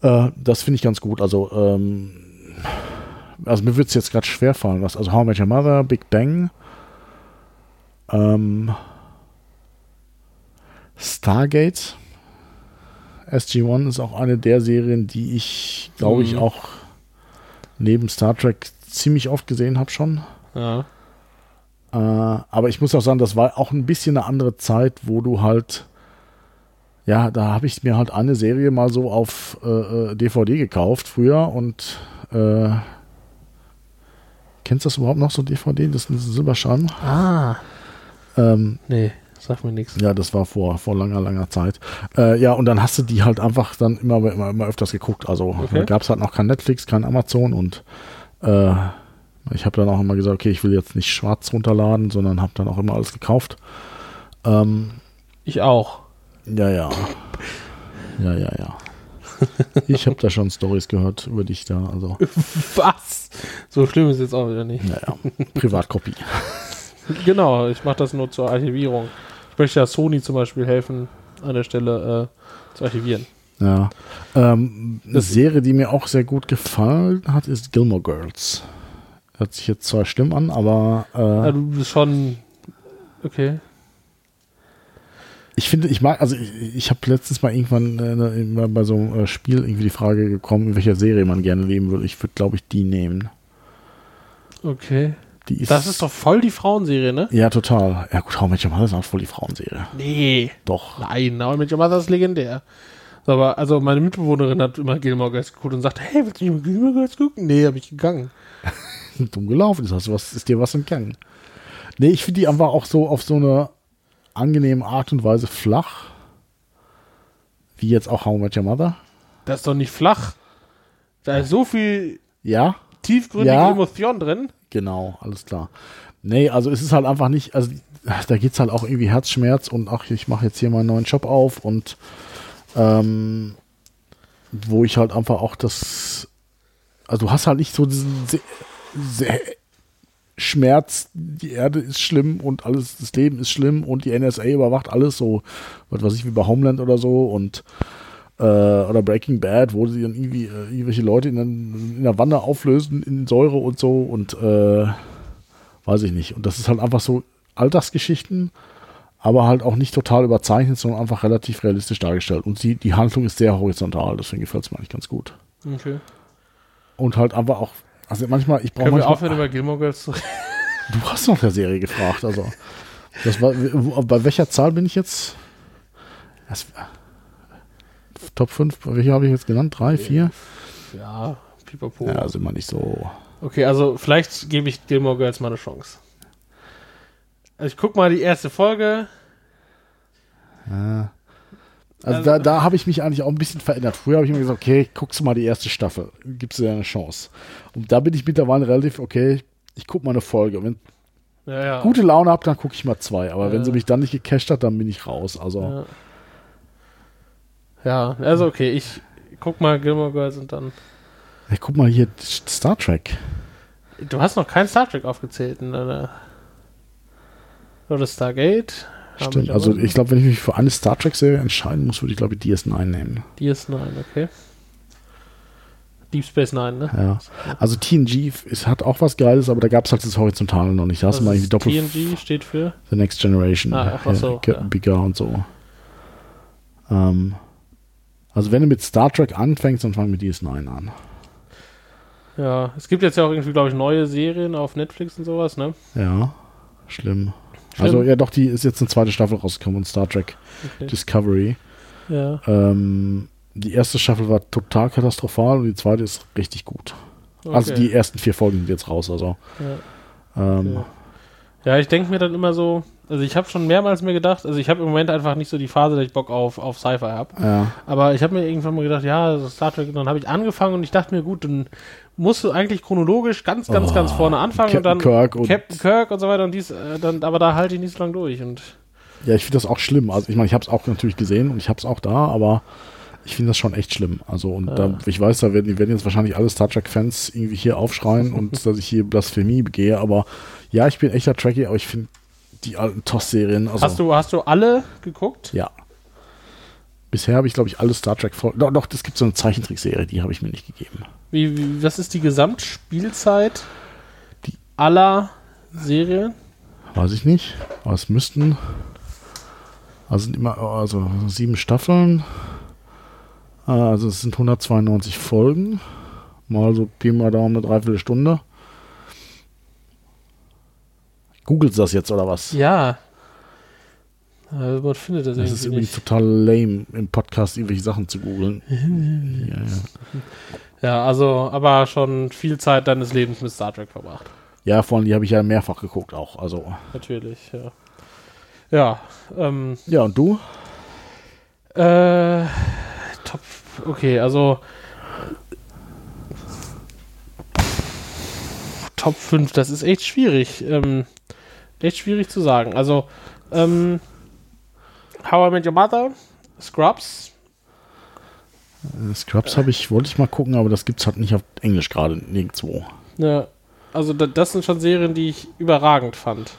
Speaker 2: Äh, das finde ich ganz gut. Also, ähm, also mir würde es jetzt gerade schwer fallen. Was, also How I Met Your Mother, Big Bang, ähm, Stargate, SG-1 ist auch eine der Serien, die ich, glaube ich,
Speaker 1: Mhm.
Speaker 2: auch neben Star Trek ziemlich oft gesehen habe schon.
Speaker 1: Ja.
Speaker 2: Äh, aber ich muss auch sagen, das war auch ein bisschen eine andere Zeit, wo du halt, ja, da habe ich mir halt eine Serie mal so auf äh, äh, DVD gekauft früher und äh, kennst du das überhaupt noch so DVD? Das ist ein Silberschalen.
Speaker 1: Ah.
Speaker 2: Ähm,
Speaker 1: Nee, sag mir nichts.
Speaker 2: ja, das war vor, vor langer, langer Zeit. Äh, ja, und dann hast du die halt einfach dann immer, immer, immer öfters geguckt. Also
Speaker 1: Okay.
Speaker 2: gab es halt noch kein Netflix, kein Amazon und äh, ich habe dann auch immer gesagt, okay, ich will jetzt nicht schwarz runterladen, sondern habe dann auch immer alles gekauft. Ähm,
Speaker 1: Ich auch.
Speaker 2: ja, ja. Ja, ja, ja. Ich habe da schon Stories gehört über dich da, also
Speaker 1: Was? So schlimm ist jetzt auch wieder nicht.
Speaker 2: naja, Privatkopie.
Speaker 1: Genau, ich mache das nur zur Archivierung. Ich möchte ja Sony zum Beispiel helfen, an der Stelle äh, zu archivieren.
Speaker 2: Ja. Ähm, eine Serie, die mir auch sehr gut gefallen hat, ist Gilmore Girls. Hört sich jetzt zwar schlimm an, aber
Speaker 1: Ja,
Speaker 2: äh,
Speaker 1: du bist schon. Okay.
Speaker 2: ich finde, ich mag, also ich, ich habe letztens mal irgendwann äh, ne, bei so einem äh, Spiel irgendwie die Frage gekommen, in welcher Serie man gerne leben würde. Ich würde, glaube ich, die nehmen.
Speaker 1: Okay.
Speaker 2: Die ist,
Speaker 1: Das ist doch voll die Frauenserie, ne?
Speaker 2: Ja, total. Ja, gut, How I Met Your Mother ist auch voll die Frauenserie.
Speaker 1: Nee.
Speaker 2: Doch.
Speaker 1: Nein, How I Met Your Mother ist legendär. Aber also meine Mitbewohnerin hat immer Gilmore Girls geguckt und sagte, hey, willst du nicht mal Gilmore Girls gucken? Nee, hab ich gegangen.
Speaker 2: dumm gelaufen ist. Hast was, ist dir was entgangen? Nee, ich finde die einfach auch so auf so eine angenehme Art und Weise flach. Wie jetzt auch How I Met Your Mother.
Speaker 1: Das ist doch nicht flach. Da ist so viel
Speaker 2: Ja,
Speaker 1: tiefgründige
Speaker 2: Ja.
Speaker 1: Emotion drin.
Speaker 2: genau, alles klar. Nee, also es ist halt einfach nicht, also da geht es halt auch irgendwie Herzschmerz und ach, ich mache jetzt hier meinen neuen Job auf und ähm, wo ich halt einfach auch das, also du hast halt nicht so diesen Se Se Schmerz, die Erde ist schlimm und alles, das Leben ist schlimm und die NSA überwacht alles so, was weiß ich, wie bei Homeland oder so und äh, oder Breaking Bad, wo sie dann irgendwie äh, irgendwelche Leute in, der- in der Wanne auflösen in Säure und so und äh, weiß ich nicht. Und das ist halt einfach so Alltagsgeschichten, aber halt auch nicht total überzeichnet, sondern einfach relativ realistisch dargestellt. Und die, die Handlung ist sehr horizontal, deswegen gefällt es mir eigentlich ganz gut.
Speaker 1: Okay.
Speaker 2: Und halt einfach auch, also manchmal, ich brauche
Speaker 1: Können wir
Speaker 2: manchmal,
Speaker 1: aufhören, über Gilmore Girls zu reden?
Speaker 2: Du hast nach der Serie gefragt, also. Das war, bei welcher Zahl bin ich jetzt? Das, Top 5, welche habe ich jetzt genannt? Drei, vier?
Speaker 1: Ja, pipapo.
Speaker 2: Ja, sind wir nicht so.
Speaker 1: Okay, also vielleicht gebe ich Gilmore Girls mal eine Chance. Also ich guck mal die erste Folge.
Speaker 2: Ja. Also,
Speaker 1: Also-
Speaker 2: da, da habe ich mich eigentlich auch ein bisschen verändert. Früher habe ich immer gesagt, okay, guckst du mal die erste Staffel, gibst du dir eine Chance. Und da bin ich mittlerweile relativ, okay, ich gucke mal eine Folge. Wenn
Speaker 1: Ja, ja.
Speaker 2: ich gute Laune habe, dann gucke ich mal zwei. Aber wenn
Speaker 1: Ja.
Speaker 2: sie mich dann nicht gecasht hat, dann bin ich raus. Also,
Speaker 1: Ja. also okay, ich guck mal Gilmore Girls und dann.
Speaker 2: ich guck mal hier Star Trek.
Speaker 1: Du hast noch kein Star Trek aufgezählt in deiner. Oder Stargate.
Speaker 2: Stimmt. Also ich glaube, wenn ich mich für eine Star Trek-Serie entscheiden muss, würde ich glaube ich DS9 nehmen.
Speaker 1: DS9, okay. Deep Space Nine, ne?
Speaker 2: Ja. Also TNG ist, hat auch was Geiles, aber da gab es halt das Horizontale noch nicht. Da hast du
Speaker 1: Was
Speaker 2: mal irgendwie
Speaker 1: ist
Speaker 2: doppelt
Speaker 1: TNG steht für.
Speaker 2: The Next Generation.
Speaker 1: Ah, ach so,
Speaker 2: ja,
Speaker 1: ja.
Speaker 2: Bigger und so. Ähm, also wenn du mit Star Trek anfängst, dann fang mit DS9 an.
Speaker 1: Ja, es gibt jetzt ja auch irgendwie, glaube ich, neue Serien auf Netflix und sowas, ne?
Speaker 2: Ja, schlimm.
Speaker 1: Schlimm.
Speaker 2: Also ja doch, die ist jetzt eine zweite Staffel rausgekommen und Star Trek
Speaker 1: Okay.
Speaker 2: Discovery.
Speaker 1: Ja,
Speaker 2: Ähm, die erste Staffel war total katastrophal und die zweite ist richtig gut. Also
Speaker 1: okay.
Speaker 2: die ersten vier Folgen sind jetzt raus. Also
Speaker 1: Ja.
Speaker 2: ähm,
Speaker 1: Okay. Ja, ich denke mir dann immer so, also ich habe schon mehrmals mir gedacht, also ich habe im Moment einfach nicht so die Phase, dass ich Bock auf, auf Sci-Fi habe.
Speaker 2: ja.
Speaker 1: Aber ich habe mir irgendwann mal gedacht, ja, also Star Trek, und dann habe ich angefangen und ich dachte mir, gut, dann musst du eigentlich chronologisch ganz, ganz,
Speaker 2: Oh,
Speaker 1: ganz vorne anfangen und
Speaker 2: Captain
Speaker 1: dann
Speaker 2: Kirk und-
Speaker 1: Captain Kirk und so weiter und dies, äh, dann, aber da halte ich nicht so lange durch und
Speaker 2: Ja, ich finde das auch schlimm. Also ich meine, ich habe es auch natürlich gesehen und ich habe es auch da, aber ich finde das schon echt schlimm. Also und da, ich weiß, da werden, die werden jetzt wahrscheinlich alle Star Trek-Fans irgendwie hier aufschreien und dass ich hier Blasphemie begehe, aber ja, ich bin echter Trekkie, aber ich finde die alten TOS-Serien, also
Speaker 1: hast du, hast du alle geguckt?
Speaker 2: ja. Bisher habe ich, glaube ich, alle Star Trek folgen. Doch, doch, es gibt so eine Zeichentrickserie, die habe ich mir nicht gegeben.
Speaker 1: Wie, wie, was ist die Gesamtspielzeit
Speaker 2: Die-
Speaker 1: aller Serien?
Speaker 2: Weiß ich nicht. Aber es müssten. Also sind immer also sieben Staffeln. Äh, Also es sind 192 Folgen. Mal so Pi mal Daumen eine Dreiviertelstunde. Googelt das jetzt oder was?
Speaker 1: Ja. Äh, man findet das,
Speaker 2: Das ist
Speaker 1: irgendwie
Speaker 2: übrigens
Speaker 1: nicht.
Speaker 2: total lame, im Podcast irgendwelche Sachen zu googeln. ja, ja.
Speaker 1: Ja, also, aber schon viel Zeit deines Lebens mit Star Trek verbracht.
Speaker 2: ja, vor allem die habe ich ja mehrfach geguckt auch. Also
Speaker 1: Natürlich, ja. Ja, ähm,
Speaker 2: ja, und du?
Speaker 1: äh, top, okay, also Top 5, das ist echt schwierig. Ähm, echt schwierig zu sagen. Also, ähm, How I Met Your Mother, Scrubs,
Speaker 2: Äh, Scrubs habe ich, wollte ich mal gucken, aber das gibt's halt nicht auf Englisch gerade nirgendwo.
Speaker 1: Ja, also da, das sind schon Serien, die ich überragend fand.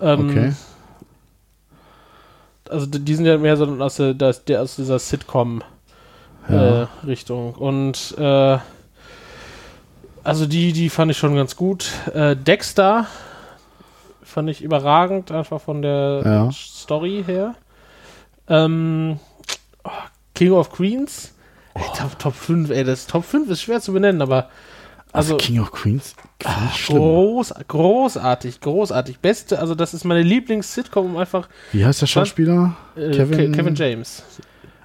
Speaker 1: Ähm,
Speaker 2: Okay.
Speaker 1: also die sind ja mehr so aus, der, der, aus dieser Sitcom-Richtung.
Speaker 2: Ja.
Speaker 1: Und äh, also die, die fand ich schon ganz gut. Äh, Dexter fand ich überragend, einfach von der
Speaker 2: Ja.
Speaker 1: Story her. Ähm, oh, King of Queens. Ey,
Speaker 2: Oh.
Speaker 1: Top, Top 5, ey, das Top 5 ist schwer zu benennen, aber
Speaker 2: Also,
Speaker 1: also
Speaker 2: King of Queens, ich schlimm.
Speaker 1: groß, großartig, großartig. Beste, also das ist meine Lieblings-Sitcom, um einfach
Speaker 2: Wie heißt der Schauspieler?
Speaker 1: äh,
Speaker 2: Kevin-
Speaker 1: Ke- Kevin James.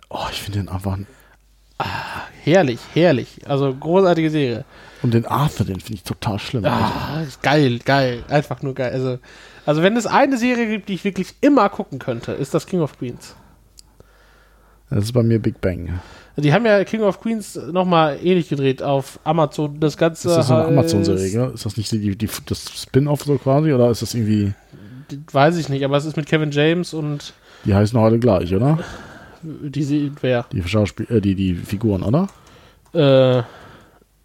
Speaker 2: Oh, ich finde den einfach.
Speaker 1: Herrlich, herrlich. Also großartige Serie.
Speaker 2: Und den Arthur, den finde ich total schlimm. Also,
Speaker 1: Ah, ist geil, geil. Einfach nur geil. Also, also wenn es eine Serie gibt, die ich wirklich immer gucken könnte, ist das King of Queens.
Speaker 2: das ist bei mir Big Bang.
Speaker 1: Die haben ja King of Queens nochmal ähnlich gedreht auf Amazon. Das Ganze
Speaker 2: Ist das so eine Amazon-Serie, gell? Ist das nicht die, die, das Spin-off so quasi? Oder ist das irgendwie.
Speaker 1: Weiß ich nicht, aber es ist mit Kevin James und
Speaker 2: Die heißen heute gleich, oder?
Speaker 1: die wer?
Speaker 2: Die Schauspiel äh, die, die Figuren, oder?
Speaker 1: Äh,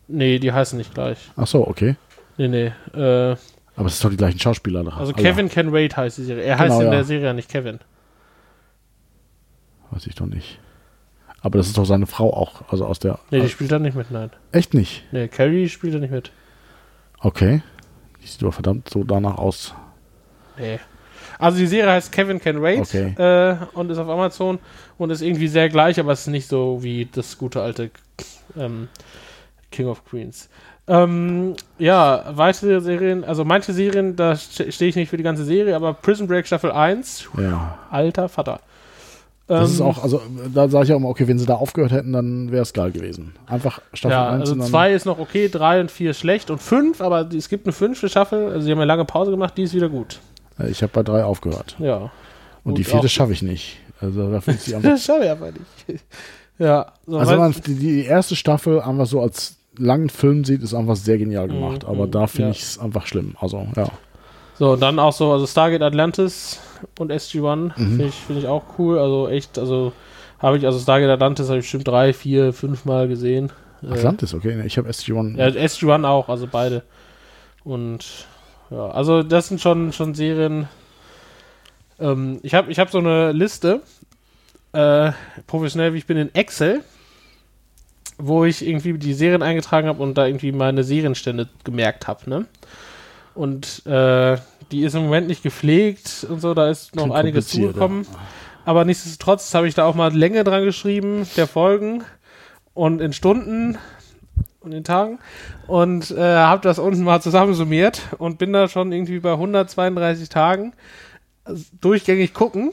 Speaker 1: nee, die heißen nicht gleich.
Speaker 2: Ach so, okay.
Speaker 1: Nee, nee. Äh,
Speaker 2: Aber es ist doch die gleichen Schauspieler.
Speaker 1: also
Speaker 2: Alle.
Speaker 1: Kevin Can Wait heißt die Serie. Er heißt
Speaker 2: Genau,
Speaker 1: in
Speaker 2: ja.
Speaker 1: der Serie ja nicht Kevin.
Speaker 2: Weiß ich doch nicht. Aber das ist doch seine Frau auch. Also aus der.
Speaker 1: Nee, die spielt da nicht mit, nein.
Speaker 2: echt nicht.
Speaker 1: Nee, Carrie spielt da nicht mit.
Speaker 2: Okay. Die sieht aber verdammt so danach aus.
Speaker 1: Nee. Also die Serie heißt Kevin Can Wait
Speaker 2: Okay.
Speaker 1: äh, und ist auf Amazon und ist irgendwie sehr gleich, aber es ist nicht so wie das gute alte ähm, King of Queens. Ähm, ja, weitere Serien, also manche Serien, da ste- stehe ich nicht für die ganze Serie, aber Prison Break Staffel 1,
Speaker 2: Ja.
Speaker 1: alter Vater.
Speaker 2: Das
Speaker 1: Ähm,
Speaker 2: ist auch, also da sage ich auch immer, okay, wenn sie da aufgehört hätten, dann wäre es geil gewesen. Einfach Staffel
Speaker 1: Ja,
Speaker 2: 1
Speaker 1: also
Speaker 2: und dann.
Speaker 1: zwei ist noch okay, drei und vier schlecht und fünf, aber die- es gibt eine fünfte Staffel, also sie haben eine lange Pause gemacht, die ist wieder gut.
Speaker 2: Ich habe bei drei aufgehört.
Speaker 1: Ja.
Speaker 2: Und die vierte schaffe ich nicht. Also da finde ich sie einfach.
Speaker 1: Das schau ich aber nicht. Ja, so,
Speaker 2: Also man die, die erste Staffel einfach so als langen Film sieht, ist einfach sehr genial gemacht.
Speaker 1: Mhm,
Speaker 2: Aber da finde
Speaker 1: ja.
Speaker 2: ich es einfach schlimm. Also ja.
Speaker 1: So, dann auch so, also Stargate Atlantis und SG-1
Speaker 2: Mhm.
Speaker 1: finde ich, find ich auch cool. Also echt, also habe ich, also Stargate Atlantis habe ich bestimmt drei, vier, fünf Mal gesehen. Äh,
Speaker 2: Atlantis, okay. Ich habe SG-1.
Speaker 1: Ja, SG-1 auch, also beide. Und ja, also das sind schon, schon Serien. Ähm, ich habe ich hab so eine Liste, äh, professionell wie ich bin, in Excel, wo ich irgendwie die Serien eingetragen habe und da irgendwie meine Serienstände gemerkt habe, ne? Und äh, die ist im Moment nicht gepflegt und so, da ist noch
Speaker 2: Klingt
Speaker 1: einiges zugekommen. Aber nichtsdestotrotz habe ich da auch mal Länge dran geschrieben, der Folgen und in Stunden und in Tagen und äh, habe das unten mal zusammensummiert und bin da schon irgendwie bei 132 Tagen also durchgängig gucken.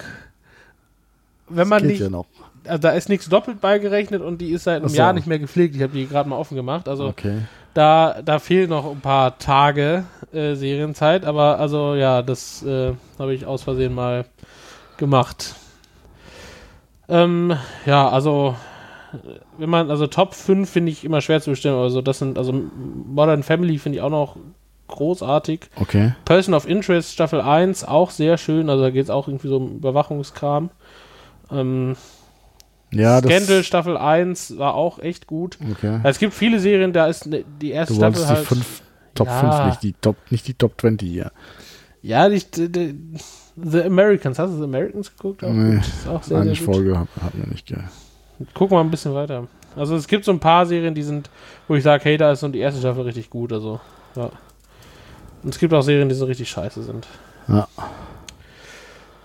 Speaker 1: Wenn man nicht,
Speaker 2: ja.
Speaker 1: Also da ist nichts doppelt beigerechnet und die ist seit einem
Speaker 2: so.
Speaker 1: Jahr nicht mehr gepflegt. Ich habe die gerade mal offen gemacht. Also
Speaker 2: Okay.
Speaker 1: da, da fehlen noch ein paar Tage äh, Serienzeit, aber also ja, das äh, habe ich aus Versehen mal gemacht. Ähm, ja, also äh, wenn man, also Top 5 finde ich immer schwer zu bestimmen, also das sind, also Modern Family finde ich auch noch großartig.
Speaker 2: Okay.
Speaker 1: Person of Interest Staffel 1 auch sehr schön, also da geht es auch irgendwie so um Überwachungskram. Ähm,
Speaker 2: Ja, das.
Speaker 1: Scandal Staffel 1 war auch echt gut.
Speaker 2: Okay.
Speaker 1: Es gibt viele Serien, da ist ne, die erste
Speaker 2: Du
Speaker 1: Staffel
Speaker 2: die
Speaker 1: halt.
Speaker 2: fünf, Top
Speaker 1: Ja.
Speaker 2: 5, nicht die Top, nicht die Top 20 hier.
Speaker 1: Ja, die, die, The Americans. Hast du The Americans geguckt? Auch
Speaker 2: Nee.
Speaker 1: Ist auch sehr,
Speaker 2: Eine
Speaker 1: sehr.
Speaker 2: Folge hat, hat mir nicht ge.
Speaker 1: Gucken wir ein bisschen weiter. Also es gibt so ein paar Serien, die sind, wo ich sage, hey, da ist so die erste Staffel richtig gut. Also, ja. Und es gibt auch Serien, die so richtig scheiße sind.
Speaker 2: Ja.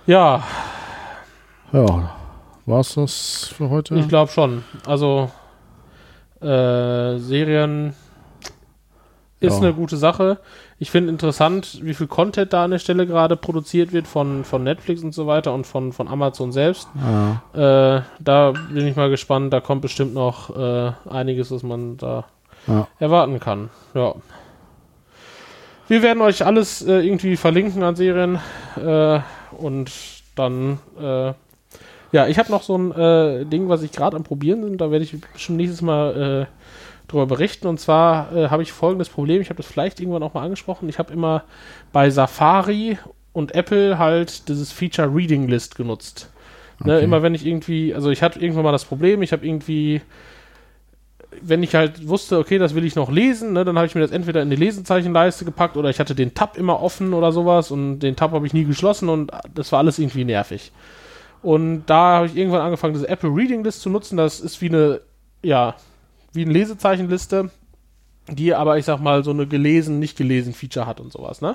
Speaker 1: Ja,
Speaker 2: Ja, war's das für heute?
Speaker 1: ich glaube schon. Also, äh, Serien ist
Speaker 2: Ja.
Speaker 1: eine gute Sache. Ich finde interessant, wie viel Content da an der Stelle gerade produziert wird von, von Netflix und so weiter und von, von Amazon selbst.
Speaker 2: Ja.
Speaker 1: Äh, da bin ich mal gespannt. Da kommt bestimmt noch äh, einiges, was man da
Speaker 2: Ja.
Speaker 1: erwarten kann. Ja. Wir werden euch alles äh, irgendwie verlinken an Serien äh, und dann äh, ja, ich habe noch so ein äh, Ding, was ich gerade am Probieren bin. Da werde ich schon nächstes Mal äh, drüber berichten. Und zwar äh, habe ich folgendes Problem. Ich habe das vielleicht irgendwann auch mal angesprochen. Ich habe immer bei Safari und Apple halt dieses Feature Reading List genutzt. Ne,
Speaker 2: Okay.
Speaker 1: immer wenn ich irgendwie, also ich hatte irgendwann mal das Problem, ich habe irgendwie, wenn ich halt wusste, okay, das will ich noch lesen, ne, dann habe ich mir das entweder in die Lesezeichenleiste gepackt oder ich hatte den Tab immer offen oder sowas und den Tab habe ich nie geschlossen und das war alles irgendwie nervig. Und da habe ich irgendwann angefangen, diese Apple Reading List zu nutzen. Das ist wie eine, ja, wie eine Lesezeichenliste, die aber, ich sag mal, so eine gelesen, nicht gelesen Feature hat und sowas, ne?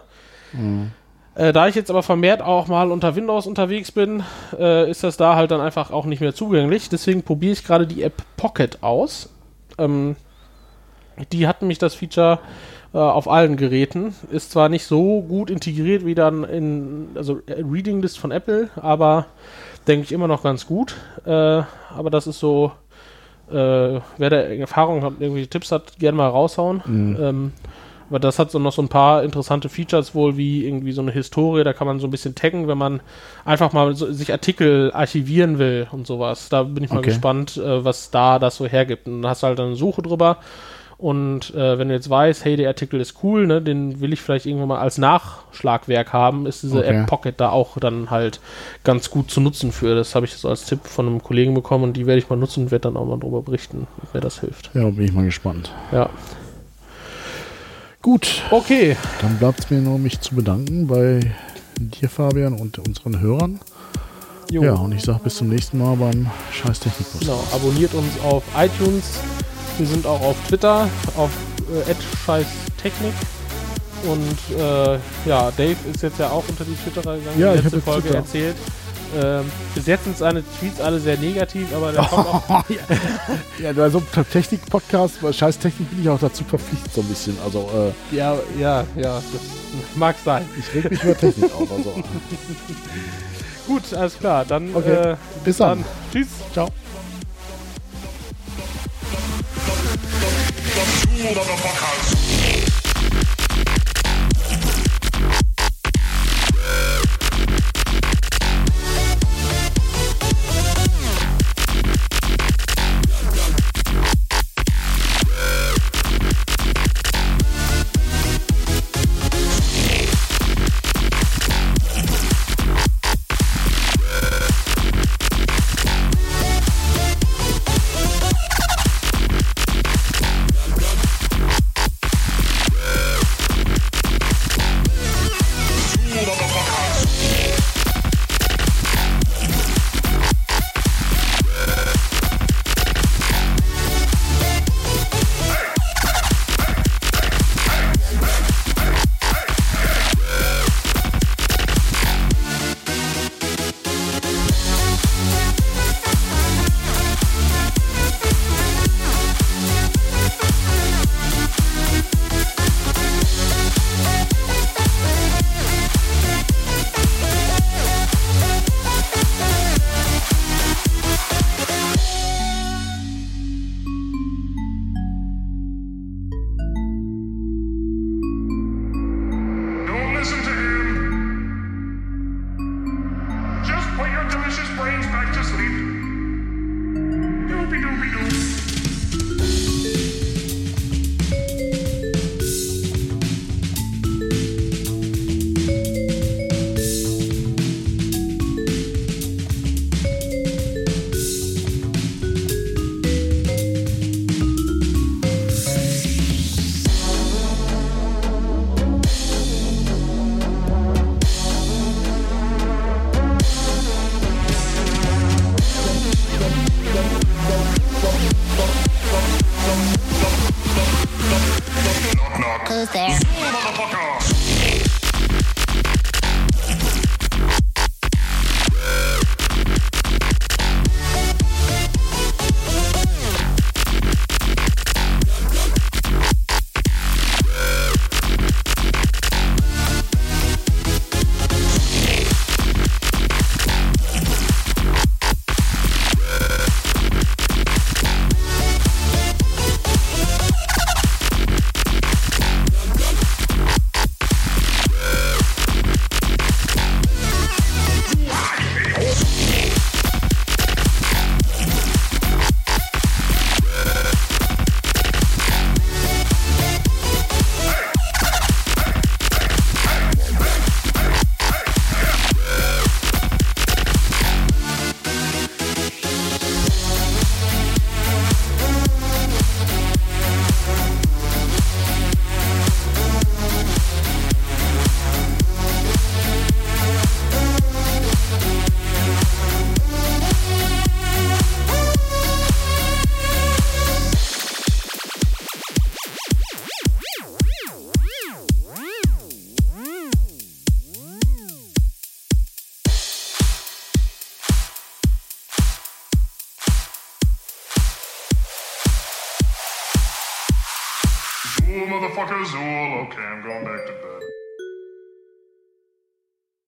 Speaker 1: Äh, da ich jetzt aber vermehrt auch mal unter Windows unterwegs bin, äh, ist das da halt dann einfach auch nicht mehr zugänglich. Deswegen probiere ich gerade die App Pocket aus. Ähm, die hat nämlich das Feature äh, auf allen Geräten. Ist zwar nicht so gut integriert wie dann in, also äh, Reading List von Apple, aber denke ich immer noch ganz gut. Äh, aber das ist so, äh, wer da Erfahrung hat, irgendwelche Tipps hat, gerne mal raushauen. Ähm, aber das hat so noch so ein paar interessante Features wohl, wie irgendwie so eine Historie, da kann man so ein bisschen taggen, wenn man einfach mal so, sich Artikel archivieren will und sowas. Da bin ich mal
Speaker 2: Okay.
Speaker 1: gespannt, äh, was da das so hergibt. Und dann hast du halt eine Suche drüber. Und äh, wenn du jetzt weißt, hey, der Artikel ist cool, ne, den will ich vielleicht irgendwann mal als Nachschlagwerk haben, ist diese
Speaker 2: Okay.
Speaker 1: App Pocket da auch dann halt ganz gut zu nutzen für. Das habe ich so als Tipp von einem Kollegen bekommen und die werde ich mal nutzen und werde dann auch mal drüber berichten, ob mir das hilft.
Speaker 2: Ja, bin ich mal gespannt.
Speaker 1: Ja.
Speaker 2: Gut,
Speaker 1: Okay.
Speaker 2: dann bleibt es mir nur, mich zu bedanken bei dir, Fabian, und unseren Hörern.
Speaker 1: Jo.
Speaker 2: Ja, und ich sage bis zum nächsten Mal beim Scheiß Technikbus.
Speaker 1: Genau, abonniert uns auf iTunes. Wir sind auch auf Twitter, auf äh, @scheißtechnik. Und äh, ja, Dave ist jetzt ja auch unter die Twitterer gegangen,
Speaker 2: Ja,
Speaker 1: die letzte Folge
Speaker 2: Twitter.
Speaker 1: erzählt. Ähm, bis jetzt sind seine Tweets alle sehr negativ, aber der kommt auch.
Speaker 2: ja, bei so einem Technik-Podcast, bei Scheiß Technik bin ich auch dazu verpflichtet, so ein bisschen. Also, äh,
Speaker 1: Ja, ja, ja, das mag sein.
Speaker 2: ich reg mich über Technik auf. Also,
Speaker 1: Gut, alles klar. Dann
Speaker 2: Okay,
Speaker 1: äh,
Speaker 2: bis dann.
Speaker 1: Tschüss.
Speaker 2: ciao.
Speaker 3: Bunda da tua casa.